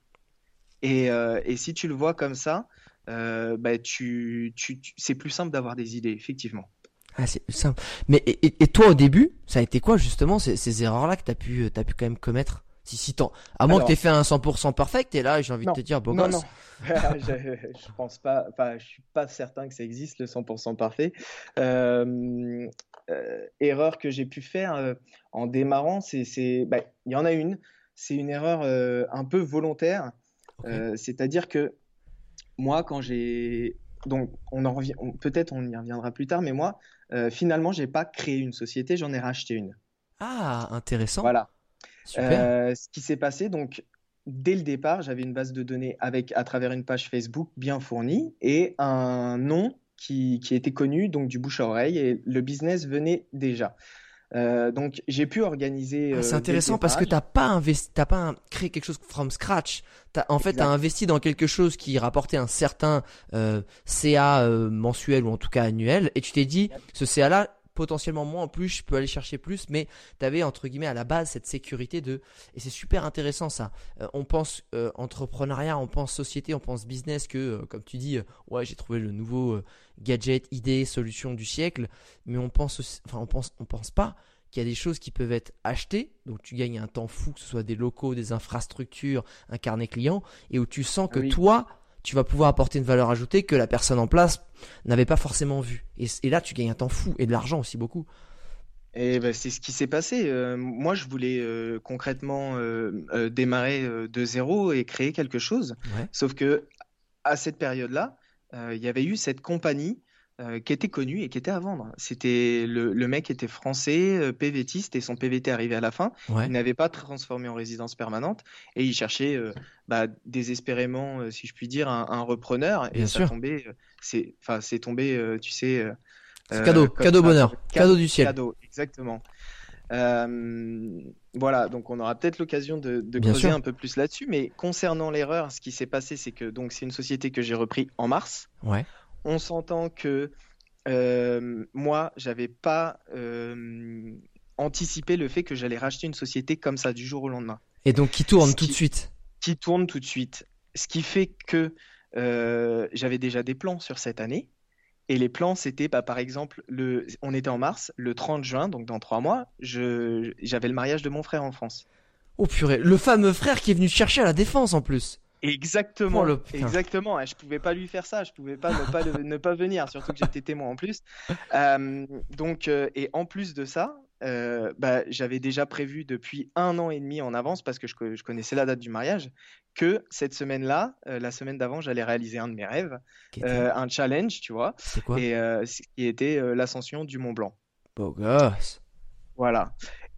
Speaker 2: Et, et si tu le vois comme ça, bah, tu, tu, c'est plus simple d'avoir des idées, effectivement.
Speaker 1: Ah, c'est simple. Mais et, toi au début, ça a été quoi justement ces, ces erreurs-là que t'as pu, as pu quand même commettre? Si, si tant, à moins que t'aies fait un 100% parfait, et là, j'ai envie de te dire, beau
Speaker 2: non, Non, [laughs] je, je pense pas, enfin, je suis pas certain que ça existe le 100% parfait. Euh, euh, erreur que j'ai pu faire euh, en démarrant, c'est, bah, il y en a une. C'est une erreur euh, un peu volontaire. C'est-à-dire que moi, quand j'ai donc on en revient, peut-être on y reviendra plus tard, mais moi, euh, finalement, j'ai pas créé une société, j'en ai racheté une.
Speaker 1: Ah, intéressant.
Speaker 2: Voilà. Euh, ce qui s'est passé, donc dès le départ, j'avais une base de données avec à travers une page Facebook bien fournie et un nom qui, qui était connu, donc du bouche à oreille, et le business venait déjà. Euh, donc j'ai pu organiser.
Speaker 1: Ah, c'est intéressant parce que t'as pas investi, t'as pas créé quelque chose from scratch. As, en fait, t'as investi dans quelque chose qui rapportait un certain euh, CA euh, mensuel ou en tout cas annuel, et tu t'es dit, ce CA là, potentiellement moins en plus, je peux aller chercher plus, mais tu avais entre guillemets à la base cette sécurité de et c'est super intéressant ça. Euh, on pense euh, entrepreneuriat, on pense société, on pense business que euh, comme tu dis ouais, j'ai trouvé le nouveau gadget, idée, solution du siècle, mais on pense enfin on pense on pense pas qu'il y a des choses qui peuvent être achetées, donc tu gagnes un temps fou, que ce soit des locaux, des infrastructures, un carnet client, et où tu sens que toi, tu vas pouvoir apporter une valeur ajoutée que la personne en place n'avait pas forcément vue. Et, là, tu gagnes un temps fou et de l'argent aussi beaucoup.
Speaker 2: Et ben, c'est ce qui s'est passé. Euh, moi, je voulais euh, concrètement euh, démarrer de zéro et créer quelque chose. Sauf que à cette période-là, il y avait eu cette compagnie euh, qui était connu et qui était à vendre. C'était le, le, mec était français, euh, PVTiste et son PVT arrivait à la fin. Il n'avait pas transformé en résidence permanente et il cherchait euh, bah, désespérément, si je puis dire, un, repreneur. et ça tombait, c'est, enfin, c'est tombé, tu sais.
Speaker 1: cadeau, cadeau bonheur, cadeau, du ciel.
Speaker 2: Cadeau, exactement. voilà, donc on aura peut-être l'occasion de, de creuser un peu plus là-dessus. Mais concernant l'erreur, ce qui s'est passé, c'est que donc c'est une société que j'ai repris en mars.
Speaker 1: Ouais
Speaker 2: on s'entend que euh, moi, j'avais pas euh, anticipé le fait que j'allais racheter une société comme ça du jour au lendemain.
Speaker 1: Et donc qui tourne tout de suite.
Speaker 2: Qui tourne tout de suite. Ce qui fait que euh, j'avais déjà des plans sur cette année. Et les plans, c'était bah, par exemple, le, on était en mars, le 30 juin, donc dans trois mois, j'avais le mariage de mon frère en France.
Speaker 1: Oh purée, le fameux frère qui est venu chercher à la défense en plus.
Speaker 2: Exactement, oh, exactement. Je pouvais pas lui faire ça, je pouvais pas ne pas, ne pas venir, surtout que j'étais témoin en plus. [laughs] Euh, donc, euh, et en plus de ça, euh, bah, j'avais déjà prévu depuis un an et demi en avance parce que je, je connaissais la date du mariage que cette semaine-là, la semaine d'avant, j'allais réaliser un de mes rêves, un challenge, tu vois,
Speaker 1: quoi?
Speaker 2: Et qui était l'ascension du Mont Blanc.
Speaker 1: Beau gosse.
Speaker 2: Voilà.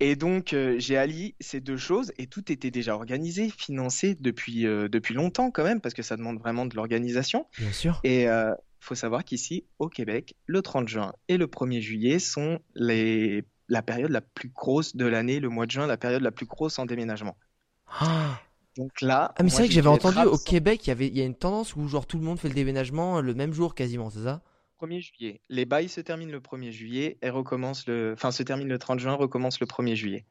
Speaker 2: Et donc, euh, j'ai allié ces deux choses et tout était déjà organisé, financé depuis, euh, depuis longtemps quand même, parce que ça demande vraiment de l'organisation.
Speaker 1: Bien sûr.
Speaker 2: Et il euh, faut savoir qu'ici, au Québec, le 30 juin et le 1er juillet sont les, la période la plus grosse de l'année, le mois de juin, la période la plus grosse en déménagement.
Speaker 1: Ah.
Speaker 2: Donc là.
Speaker 1: Ah, mais c'est vrai que j'avais entendu au Québec, il y, avait, il y a une tendance où genre tout le monde fait le déménagement le même jour quasiment, c'est ça?
Speaker 2: 1er juillet. Les bails se terminent le 1er juillet et recommence le. Enfin, se termine le 30 juin, recommence le 1er juillet.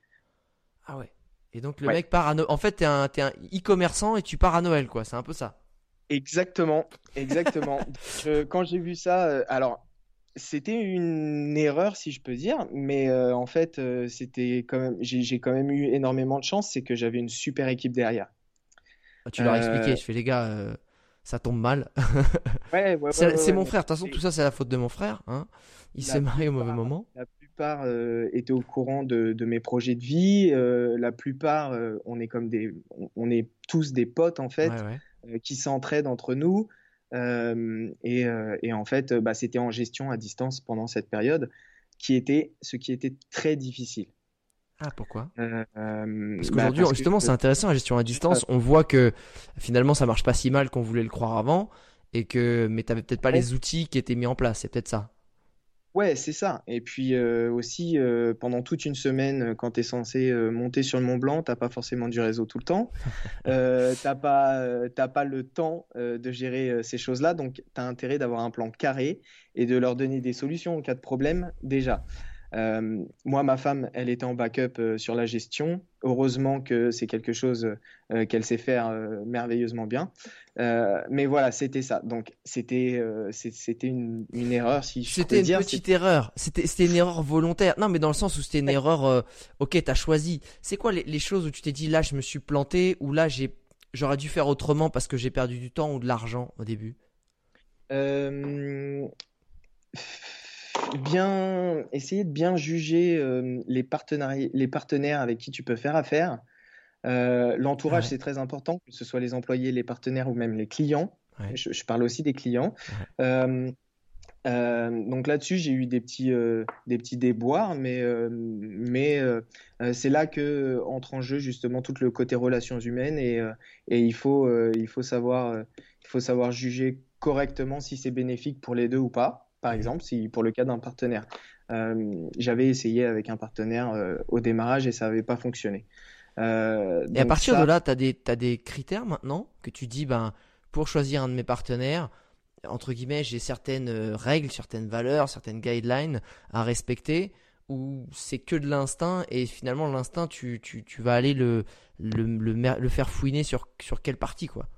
Speaker 1: Ah ouais. Et donc le mec part à Noël. En fait, t'es un, un e-commerçant et tu pars à Noël, quoi. C'est un peu ça.
Speaker 2: Exactement, exactement. [laughs] quand j'ai vu ça, euh, alors c'était une erreur si je peux dire, mais euh, en fait euh, c'était quand même, j'ai quand même eu énormément de chance, c'est que j'avais une super équipe derrière.
Speaker 1: Ah, tu leur as expliqué, je fais les gars, ça tombe mal. [laughs]
Speaker 2: ouais, ouais,
Speaker 1: c'est mon frère. De toute façon, tout ça, c'est la faute de mon frère. Hein. Il s'est marié au mauvais moment.
Speaker 2: La plupart euh, étaient au courant de, mes projets de vie. Euh, la plupart, euh, on est comme des, on, est tous des potes en fait, qui s'entraident entre nous. Et, et, en fait, bah, c'était en gestion à distance pendant cette période, qui était ce qui était très difficile.
Speaker 1: Ah, pourquoi? Euh, Parce bah, qu'aujourd'hui, justement, c'est intéressant la gestion à distance. On voit que finalement, ça marche pas si mal qu'on voulait le croire avant, et que mais t'avais peut-être pas les outils qui étaient mis en place. C'est peut-être ça.
Speaker 2: Ouais, c'est ça. Et puis euh, aussi, euh, pendant toute une semaine, quand tu es censé euh, monter sur le Mont Blanc, t'as pas forcément du réseau tout le temps. [laughs] T'as pas, pas le temps de gérer ces choses-là. Donc, tu as intérêt d'avoir un plan carré et de leur donner des solutions en cas de problème déjà. Euh, moi, ma femme, elle était en backup euh, sur la gestion. Heureusement que c'est quelque chose euh, qu'elle sait faire merveilleusement bien. mais voilà, c'était ça. Donc, c'était c'était une, une, erreur, si je
Speaker 1: C'était
Speaker 2: une
Speaker 1: petite erreur. C'était une erreur volontaire. Non, mais dans le sens où c'était une erreur. ok, t'as choisi. C'est quoi les, les, choses où tu t'es dit là, je me suis planté ou là, j'ai j'aurais dû faire autrement parce que j'ai perdu du temps ou de l'argent au début?
Speaker 2: Bien essayer de bien juger euh, les, les partenaires avec qui tu peux faire affaire. Euh, l'entourage, c'est très important, que ce soit les employés, les partenaires ou même les clients. Je, parle aussi des clients. Euh, donc là-dessus, j'ai eu des petits, des petits déboires, mais, mais c'est là que entre en jeu justement tout le côté relations humaines et, et il, faut, il, faut savoir, il faut savoir juger correctement si c'est bénéfique pour les deux ou pas par exemple, si pour le cas d'un partenaire. Euh, j'avais essayé avec un partenaire euh, au démarrage et ça n'avait pas fonctionné.
Speaker 1: Euh, et à partir de là, tu as des, as des critères maintenant que tu dis, ben, pour choisir un de mes partenaires, entre guillemets, j'ai certaines règles, certaines valeurs, certaines guidelines à respecter, ou c'est que de l'instinct et finalement l'instinct, tu, tu, tu, vas aller le, le, le, le, faire fouiner sur, sur quelle partie, quoi.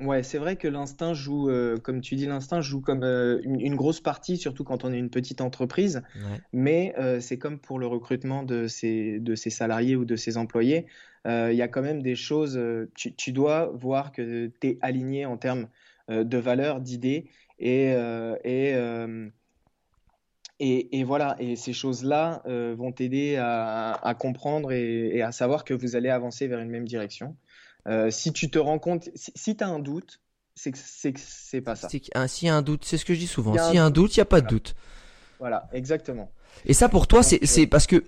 Speaker 2: Ouais, c'est vrai que l'instinct joue, euh, comme tu dis, l'instinct joue comme euh, une, grosse partie, surtout quand on est une petite entreprise. Mais euh, c'est comme pour le recrutement de ses, de ses salariés ou de ses employés. Il y a quand même des choses, tu, tu dois voir que tu es aligné en termes de valeurs, d'idées. Et, et, et, et, voilà, et ces choses-là vont t'aider à, à, comprendre et, et, à savoir que vous allez avancer vers une même direction. Euh, si tu te rends compte, si, tu as un doute, c'est que c'est pas ça.
Speaker 1: S'il y a un doute, c'est ce que je dis souvent. S'il y a un doute, il n'y a pas de doute.
Speaker 2: Voilà, exactement.
Speaker 1: Et ça pour toi, c'est euh, parce que,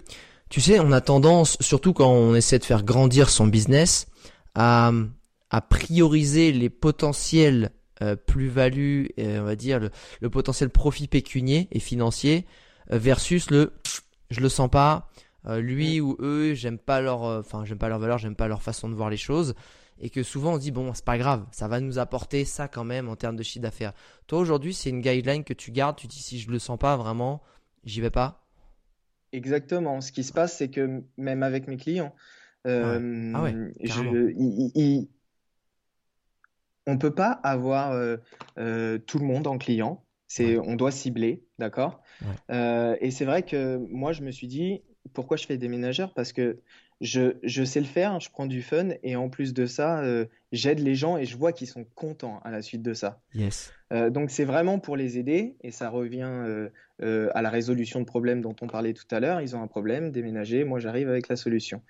Speaker 1: tu sais, on a tendance, surtout quand on essaie de faire grandir son business, à, à prioriser les potentiels euh, plus-values, on va dire le, le, potentiel profit pécunier et financier, versus le je le sens pas, euh, lui ou eux, j'aime pas leur, euh, enfin j'aime pas leur valeur, j'aime pas leur façon de voir les choses, et que souvent on dit bon c'est pas grave, ça va nous apporter ça quand même en termes de chiffre d'affaires. Toi aujourd'hui c'est une guideline que tu gardes, tu dis si je le sens pas vraiment, j'y vais pas?
Speaker 2: Exactement. Ce qui se passe c'est que même avec mes clients, euh,
Speaker 1: ah
Speaker 2: je, on peut pas avoir tout le monde en client. C'est, on doit cibler, d'accord? et c'est vrai que moi je me suis dit, pourquoi je fais déménageur? Parce que je, je, sais le faire, je prends du fun et en plus de ça, euh, j'aide les gens et je vois qu'ils sont contents à la suite de ça.
Speaker 1: Yes.
Speaker 2: Euh, donc c'est vraiment pour les aider et ça revient euh, à la résolution de problèmes dont on parlait tout à l'heure. Ils ont un problème, déménager, moi j'arrive avec la solution.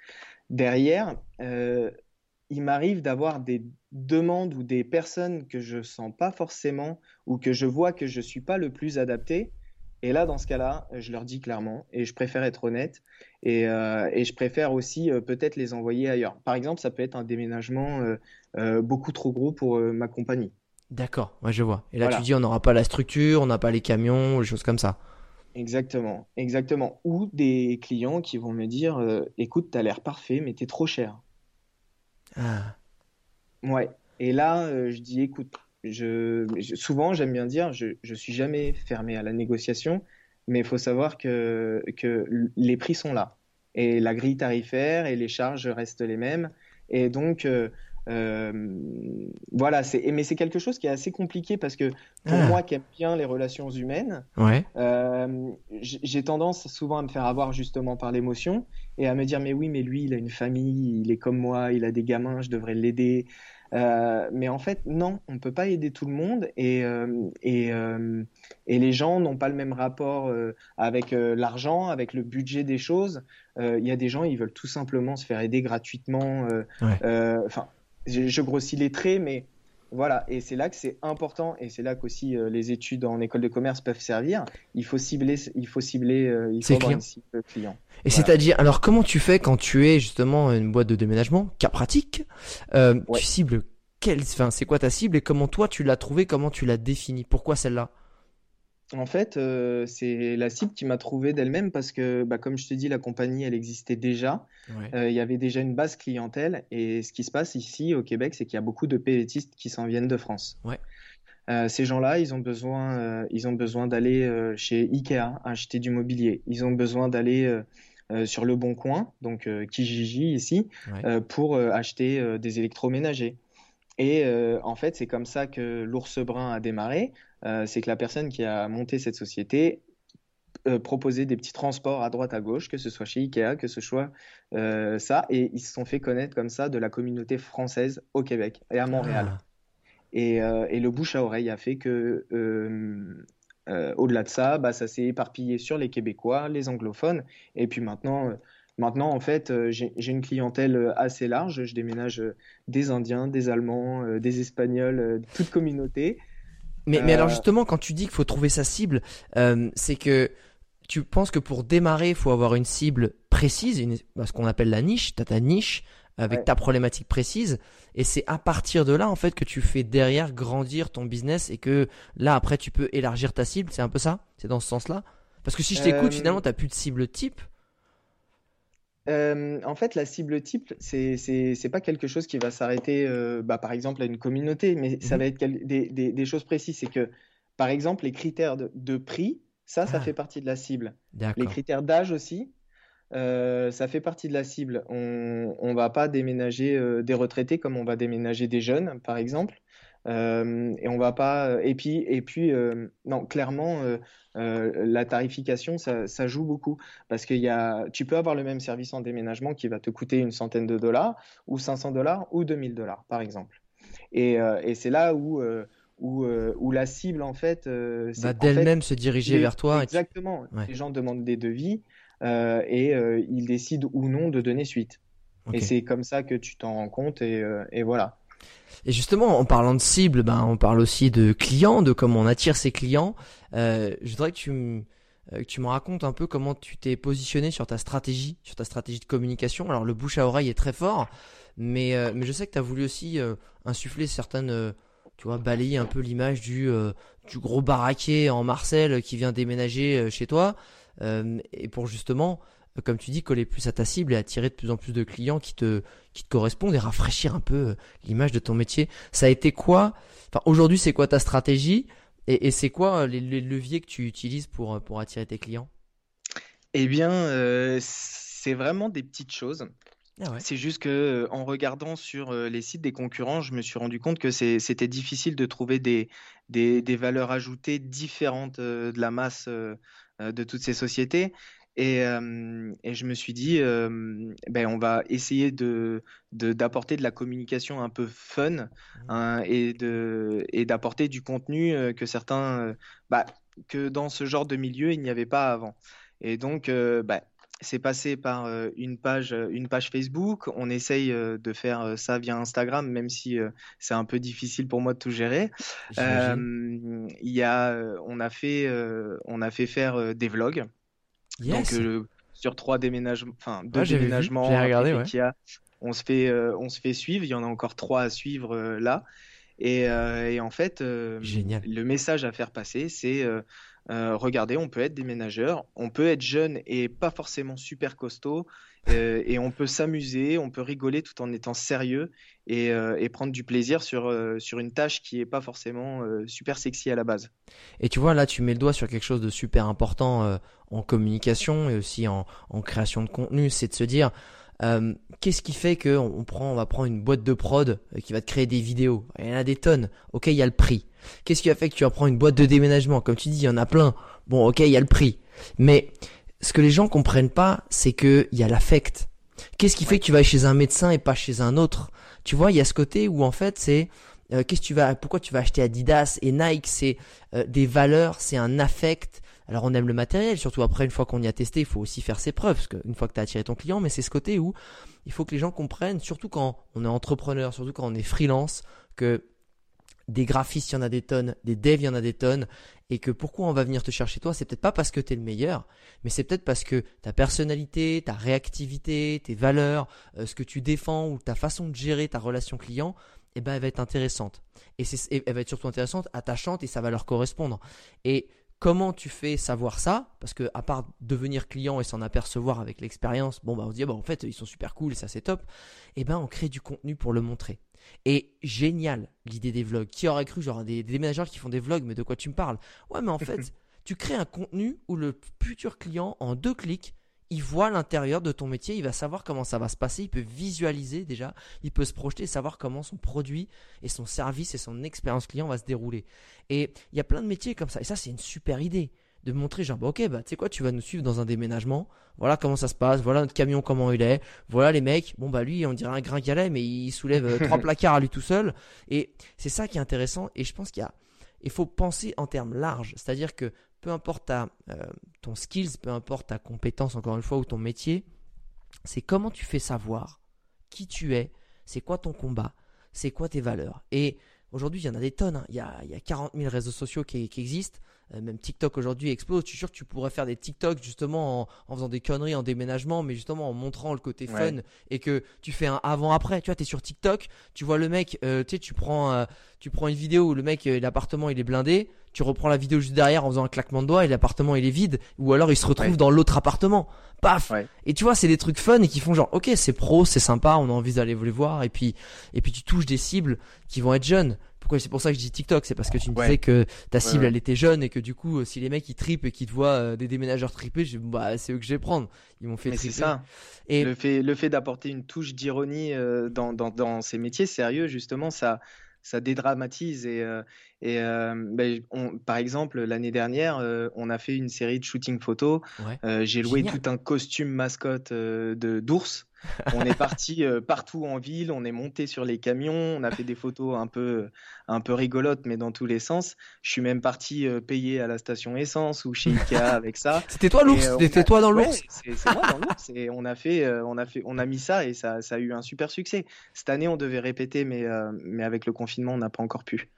Speaker 2: Derrière, il m'arrive d'avoir des demandes ou des personnes que je sens pas forcément ou que je vois que je suis pas le plus adapté et là, dans ce cas-là, je leur dis clairement, et je préfère être honnête, et, euh, et je préfère aussi euh, peut-être les envoyer ailleurs. Par exemple, ça peut être un déménagement euh, beaucoup trop gros pour ma compagnie.
Speaker 1: D'accord, ouais, je vois. Et là, tu dis, on n'aura pas la structure, on n'a pas les camions, des choses comme ça.
Speaker 2: Exactement, exactement. Ou des clients qui vont me dire, écoute, tu as l'air parfait, mais tu es trop cher.
Speaker 1: Ah.
Speaker 2: Ouais. Et là, je dis, écoute, je, souvent, j'aime bien dire, je ne suis jamais fermé à la négociation, mais il faut savoir que, que les prix sont là. Et la grille tarifaire et les charges restent les mêmes. Et donc, euh, euh, voilà, c'est, mais c'est quelque chose qui est assez compliqué parce que pour ah. moi qui aime bien les relations humaines,
Speaker 1: ouais.
Speaker 2: euh, j'ai tendance souvent à me faire avoir justement par l'émotion et à me dire mais oui, mais lui, il a une famille, il est comme moi, il a des gamins, je devrais l'aider. Euh, mais en fait, non, on ne peut pas aider tout le monde et, euh, et, euh, et les gens n'ont pas le même rapport avec l'argent, avec le budget des choses. Il y a des gens, ils veulent tout simplement se faire aider gratuitement. Enfin, je, je, grossis les traits, mais voilà, et c'est là que c'est important, et c'est là qu'aussi euh, les études en école de commerce peuvent servir. Il faut cibler, il faut cibler, euh, il faut
Speaker 1: clients. client. Et c'est-à-dire, alors comment tu fais quand tu es justement une boîte de déménagement, cas pratique, euh, tu cibles quelle, enfin, c'est quoi ta cible et comment toi tu l'as trouvée, comment tu l'as définie, pourquoi celle-là?
Speaker 2: En fait, euh, c'est la cible qui m'a trouvé d'elle-même parce que, bah, comme je te dis, la compagnie, elle existait déjà. Euh, il y avait déjà une base clientèle. Et ce qui se passe ici au Québec, c'est qu'il y a beaucoup de PVTistes qui s'en viennent de France. Euh, ces gens-là, ils ont besoin, ils ont besoin d'aller chez Ikea acheter du mobilier. Ils ont besoin d'aller sur le Bon Coin, donc Kijiji ici, pour acheter des électroménagers. Et en fait, c'est comme ça que l'ours brun a démarré. Euh, c'est que la personne qui a monté cette société euh, proposait des petits transports à droite à gauche, que ce soit chez Ikea, que ce soit euh, ça, et ils se sont fait connaître comme ça de la communauté française au Québec et à Montréal. Ah. Et, le bouche à oreille a fait que, au-delà de ça, bah, ça s'est éparpillé sur les Québécois, les anglophones, et puis maintenant. Maintenant, en fait, j'ai une clientèle assez large. Je déménage des Indiens, des Allemands, des Espagnols, toute communauté.
Speaker 1: Mais, mais alors euh. justement, quand tu dis qu'il faut trouver sa cible, euh, c'est que tu penses que pour démarrer, il faut avoir une cible précise, une, bah, ce qu'on appelle la niche. Tu as ta niche avec ta problématique précise. Et c'est à partir de là, en fait, que tu fais derrière grandir ton business et que là, après, tu peux élargir ta cible. C'est un peu ça C'est dans ce sens-là? Parce que si je t'écoute, euh, finalement, tu n'as plus de cible type.
Speaker 2: Euh, en fait, la cible type, c'est pas quelque chose qui va s'arrêter, euh, bah, par exemple, à une communauté, mais ça mhm. va être des, des, des, choses précises. C'est que, par exemple, les critères de, de prix, ça, ça ah. fait partie de la cible. Les critères d'âge aussi, euh, ça fait partie de la cible. On ne va pas déménager des retraités comme on va déménager des jeunes, par exemple. Euh, et on va pas. Et puis, et puis euh, non, clairement, euh, la tarification, ça, ça, joue beaucoup parce qu'il y a, tu peux avoir le même service en déménagement qui va te coûter une centaine de dollars ou 500 dollars ou 2000 dollars, par exemple. Et, et c'est là où où, où, la cible en fait
Speaker 1: va d'elle-même se diriger vers toi.
Speaker 2: Exactement. Les gens demandent des devis euh, et ils décident ou non de donner suite. Et c'est comme ça que tu t'en rends compte et, et voilà.
Speaker 1: Et justement, en parlant de cible, ben, on parle aussi de clients, de comment on attire ses clients. Euh, je voudrais que tu me euh, tu me racontes un peu comment tu t'es positionné sur ta stratégie, sur ta stratégie de communication. Alors le bouche à oreille est très fort, mais, euh, mais je sais que tu as voulu aussi insuffler certaines, tu vois, balayer un peu l'image du, du gros baraquet en Marcel qui vient déménager chez toi, et pour justement comme tu dis, coller plus à ta cible et attirer de plus en plus de clients qui te, qui te correspondent et rafraîchir un peu euh, l'image de ton métier. Ça a été quoi Enfin, aujourd'hui, c'est quoi ta stratégie et, c'est quoi euh, les, leviers que tu utilises pour, euh, pour attirer tes clients?
Speaker 2: Eh bien, c'est vraiment des petites choses. Ah c'est juste que en regardant sur les sites des concurrents, je me suis rendu compte que c'était difficile de trouver des, des, des, valeurs ajoutées différentes de la masse de toutes ces sociétés. Et, et, je me suis dit, ben, on va essayer de, d'apporter de, la communication un peu fun mmh. hein, et, de, et d'apporter du contenu que certains, bah, que dans ce genre de milieu, il n'y avait pas avant. Et donc, bah, c'est passé par une page, une page Facebook. On essaye de faire ça via Instagram, même si c'est un peu difficile pour moi de tout gérer. il y a, on a fait, on a fait faire des vlogs. Donc euh, sur trois déménagements, enfin deux déménagements, on se fait euh, on se fait suivre. Il y en a encore trois à suivre euh, là. Et, et, en fait, le message à faire passer, c'est regardez, on peut être déménageur, on peut être jeune et pas forcément super costaud, euh, et on peut s'amuser, on peut rigoler tout en étant sérieux et, euh, prendre du plaisir sur, euh, sur une tâche qui n'est pas forcément super sexy à la base.
Speaker 1: Et tu vois, là, tu mets le doigt sur quelque chose de super important en communication et aussi en, création de contenu, c'est de se dire, qu'est-ce qui fait que on prend, on va prendre une boîte de prod qui va te créer des vidéos? Il y en a des tonnes. Ok, il y a le prix. Qu'est-ce qui a fait que tu vas prendre une boîte de déménagement? Comme tu dis, il y en a plein. Bon, ok, il y a le prix. Mais ce que les gens comprennent pas, c'est que il y a l'affect. Qu'est-ce qui fait que tu vas chez un médecin et pas chez un autre? Tu vois, il y a ce côté où en fait c'est euh, qu'est-ce que tu vas, pourquoi tu vas acheter Adidas et Nike, c'est euh, des valeurs, c'est un affect. Alors on aime le matériel, surtout après une fois qu'on y a testé, il faut aussi faire ses preuves, parce qu'une fois que tu as attiré ton client, mais c'est ce côté où il faut que les gens comprennent, surtout quand on est entrepreneur, surtout quand on est freelance, que des graphistes, il y en a des tonnes, des devs, il y en a des tonnes, et que pourquoi on va venir te chercher toi, c'est peut-être pas parce que tu es le meilleur, mais c'est peut-être parce que ta personnalité, ta réactivité, tes valeurs, euh, ce que tu défends ou ta façon de gérer ta relation client, eh ben, elle va être intéressante. Et, c'est, elle va être surtout intéressante, attachante, et ça va leur correspondre. Et comment tu fais savoir ça? Parce que à part devenir client et s'en apercevoir avec l'expérience, bon bah on se dit ah bah, en fait ils sont super cool et ça c'est top. Et eh ben on crée du contenu pour le montrer. Et génial l'idée des vlogs. Qui aurait cru genre des, des déménageurs qui font des vlogs mais de quoi tu me parles? Ouais mais en [laughs] fait tu crées un contenu où le futur client en deux clics il voit l'intérieur de ton métier, il va savoir comment ça va se passer, il peut visualiser déjà, il peut se projeter, savoir comment son produit et son service et son expérience client va se dérouler. Et il y a plein de métiers comme ça. Et ça, c'est une super idée de montrer genre bah, ok bah tu sais quoi tu vas nous suivre dans un déménagement voilà comment ça se passe voilà notre camion comment il est voilà les mecs bon bah lui on dirait un gringalet mais il soulève euh, trois [laughs] placards à lui tout seul et c'est ça qui est intéressant et je pense qu'il y a il faut penser en termes larges c'est à dire que peu importe ta, euh, ton skills, peu importe ta compétence, encore une fois, ou ton métier, c'est comment tu fais savoir qui tu es, c'est quoi ton combat, c'est quoi tes valeurs. Et aujourd'hui, il y en a des tonnes. Hein. Il, y a, y a, 40 000 réseaux sociaux qui existent. Euh, même TikTok aujourd'hui explose. Je suis sûr que tu pourrais faire des TikTok justement en, en, faisant des conneries en déménagement, mais justement en montrant le côté fun et que tu fais un avant-après. Tu vois, tu es sur TikTok, tu vois le mec, euh, tu sais, tu prends, euh, tu prends une vidéo où le mec, l'appartement il est blindé, tu reprends la vidéo juste derrière en faisant un claquement de doigts et l'appartement il est vide, ou alors il se retrouve dans l'autre appartement. Paf Et tu vois, c'est des trucs fun et qui font genre, ok, c'est pro, c'est sympa, on a envie d'aller les voir, et puis, et puis tu touches des cibles qui vont être jeunes c'est pour ça que je dis TikTok C'est parce que tu me disais que ta cible elle était jeune et que du coup, si les mecs ils tripent et qu'ils te voient euh, des déménageurs triper, bah, c'est eux que je vais prendre. Ils m'ont fait
Speaker 2: triper. C'est ça. Et le fait, le fait d'apporter une touche d'ironie euh, dans, dans, dans, ces métiers sérieux, justement, ça, ça dédramatise. Et, euh, et ben, par exemple, l'année dernière, on a fait une série de shooting photos. J'ai loué tout un costume mascotte de d'ours on est parti euh, partout en ville, on est monté sur les camions, on a fait des photos un peu, un peu rigolotes, mais dans tous les sens. Je suis même parti euh, payer à la station essence ou chez Ikea [laughs] avec ça.
Speaker 1: C'était toi l'ours? euh, C'était toi dans l'ours?
Speaker 2: C'est moi dans l'ours. Et on a fait, on a fait, on a mis ça et ça, ça a eu un super succès. Cette année, on devait répéter, mais, mais avec le confinement, on n'a pas encore pu.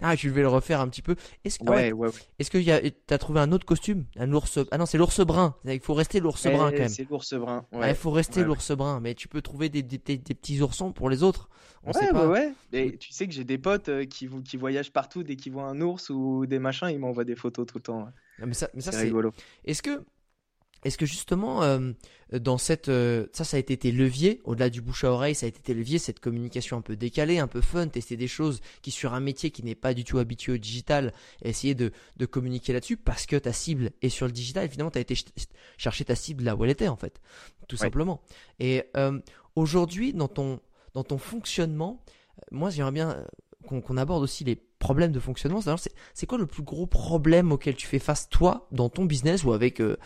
Speaker 1: Ah, je vais le refaire un petit peu. Est-ce que ouais, ouais, Est-ce que t'as trouvé un autre costume, un ours Ah non, c'est l'ours brun. Il faut rester l'ours brun quand même.
Speaker 2: C'est l'ours brun.
Speaker 1: il faut rester l'ours brun, mais tu peux trouver des, des, petits oursons pour les autres.
Speaker 2: On sait pas. ouais, Et tu sais que j'ai des potes euh, qui, qui voyagent partout dès qu'ils voient un ours ou des machins, ils m'envoient des photos tout le temps.
Speaker 1: mais ça, mais ça c'est rigolo. Est-ce que est-ce que justement, euh, dans cette, euh, ça, ça a été tes leviers, au-delà du bouche à oreille, ça a été tes leviers, cette communication un peu décalée, un peu fun, tester des choses qui sur un métier qui n'est pas du tout habitué au digital, essayer de, de communiquer là-dessus parce que ta cible est sur le digital. Évidemment, tu as été chercher ta cible là où elle était en fait, tout simplement. Et euh, aujourd'hui, dans ton, dans ton fonctionnement, moi, j'aimerais bien qu'on aborde aussi les problèmes de fonctionnement. C'est quoi le plus gros problème auquel tu fais face toi dans ton business ou avec euh,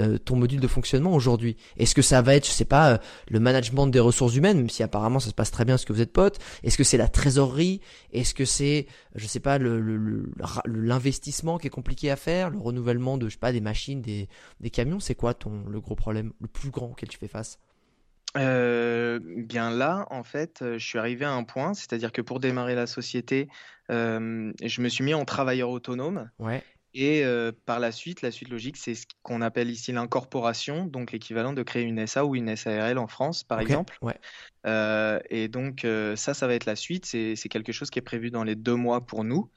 Speaker 1: euh, ton module de fonctionnement aujourd'hui? Est-ce que ça va être, je sais pas, euh, le management des ressources humaines, même si apparemment ça se passe très bien parce que vous êtes potes? Est-ce que c'est la trésorerie? Est-ce que c'est, je sais pas, l'investissement le, qui est compliqué à faire, le renouvellement de, je sais pas, des machines, des, des camions? C'est quoi ton le gros problème, le plus grand auquel tu fais face?
Speaker 2: Euh, bien là, en fait, euh, je suis arrivé à un point, c'est-à-dire que pour démarrer la société, euh, je me suis mis en travailleur autonome.
Speaker 1: Ouais.
Speaker 2: Et euh, par la suite, la suite logique, c'est ce qu'on appelle ici l'incorporation, donc l'équivalent de créer une SA ou une SARL en France, par exemple.
Speaker 1: Ouais.
Speaker 2: Euh, et donc euh, ça, ça va être la suite. C'est quelque chose qui est prévu dans les deux mois pour nous.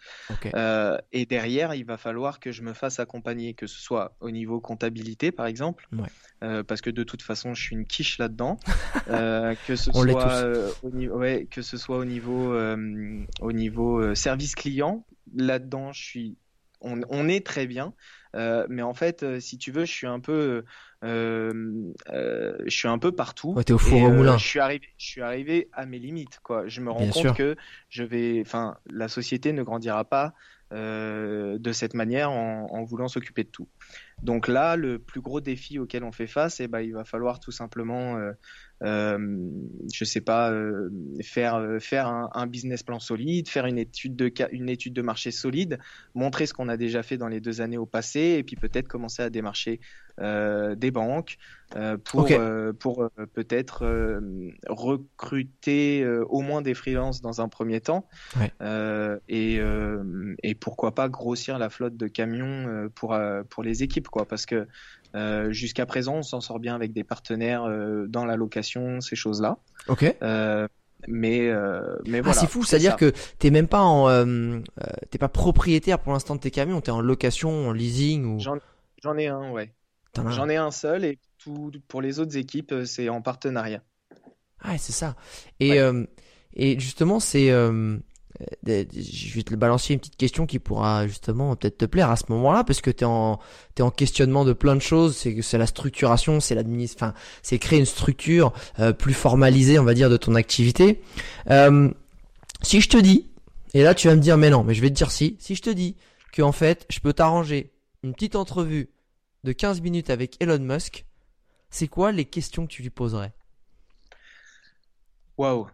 Speaker 2: Euh, et derrière, il va falloir que je me fasse accompagner, que ce soit au niveau comptabilité, par exemple,
Speaker 1: ouais.
Speaker 2: Parce que de toute façon, je suis une quiche là-dedans. [laughs] que ce soit au niveau, ouais, que ce soit au niveau, au niveau service client, là-dedans, je suis on, est très bien, euh, mais en fait, euh, si tu veux, je suis un peu, euh, je suis un peu partout.
Speaker 1: Ouais, au four au moulin.
Speaker 2: Je suis arrivé, je suis arrivé à mes limites, quoi. Je me rends compte que je vais, enfin, la société ne grandira pas de cette manière en voulant s'occuper de tout. Donc là, le plus gros défi auquel on fait face, eh ben, il va falloir tout simplement, euh, je sais pas, euh, faire euh, faire un, un, business plan solide, faire une étude de une étude de marché solide, montrer ce qu'on a déjà fait dans les deux années au passé, et puis peut-être commencer à démarcher des banques euh, pour pour peut-être recruter au moins des freelances dans un premier temps,
Speaker 1: ouais.
Speaker 2: et et pourquoi pas grossir la flotte de camions pour pour les équipes quoi, parce que euh, jusqu'à présent, on s'en sort bien avec des partenaires euh, dans la location, ces choses-là.
Speaker 1: Ok.
Speaker 2: Euh, mais mais
Speaker 1: Ah,
Speaker 2: voilà.
Speaker 1: c'est fou, c'est-à-dire que t'es même pas en, euh, euh, t'es pas propriétaire pour l'instant de tes camions, t'es en location, en leasing ou.
Speaker 2: J'en j'en ai un, ouais. J'en ai un seul et tout pour les autres équipes, euh, c'est en partenariat.
Speaker 1: Ah, ouais, c'est ça. Et,
Speaker 2: Ouais.
Speaker 1: euh, et justement, c'est, euh, je vais te balancer une petite question qui pourra justement peut-être te plaire à ce moment-là, parce que t'es en, t'es en questionnement de plein de choses. C'est, c'est la structuration, c'est l'administration, enfin, c'est créer une structure euh, plus formalisée, on va dire, de ton activité. Si je te dis, et là tu vas me dire, mais non, mais je vais te dire si, si je te dis que en fait, je peux t'arranger une petite entrevue de 15 minutes avec Elon Musk, c'est quoi les questions que tu lui poserais?
Speaker 2: Waouh,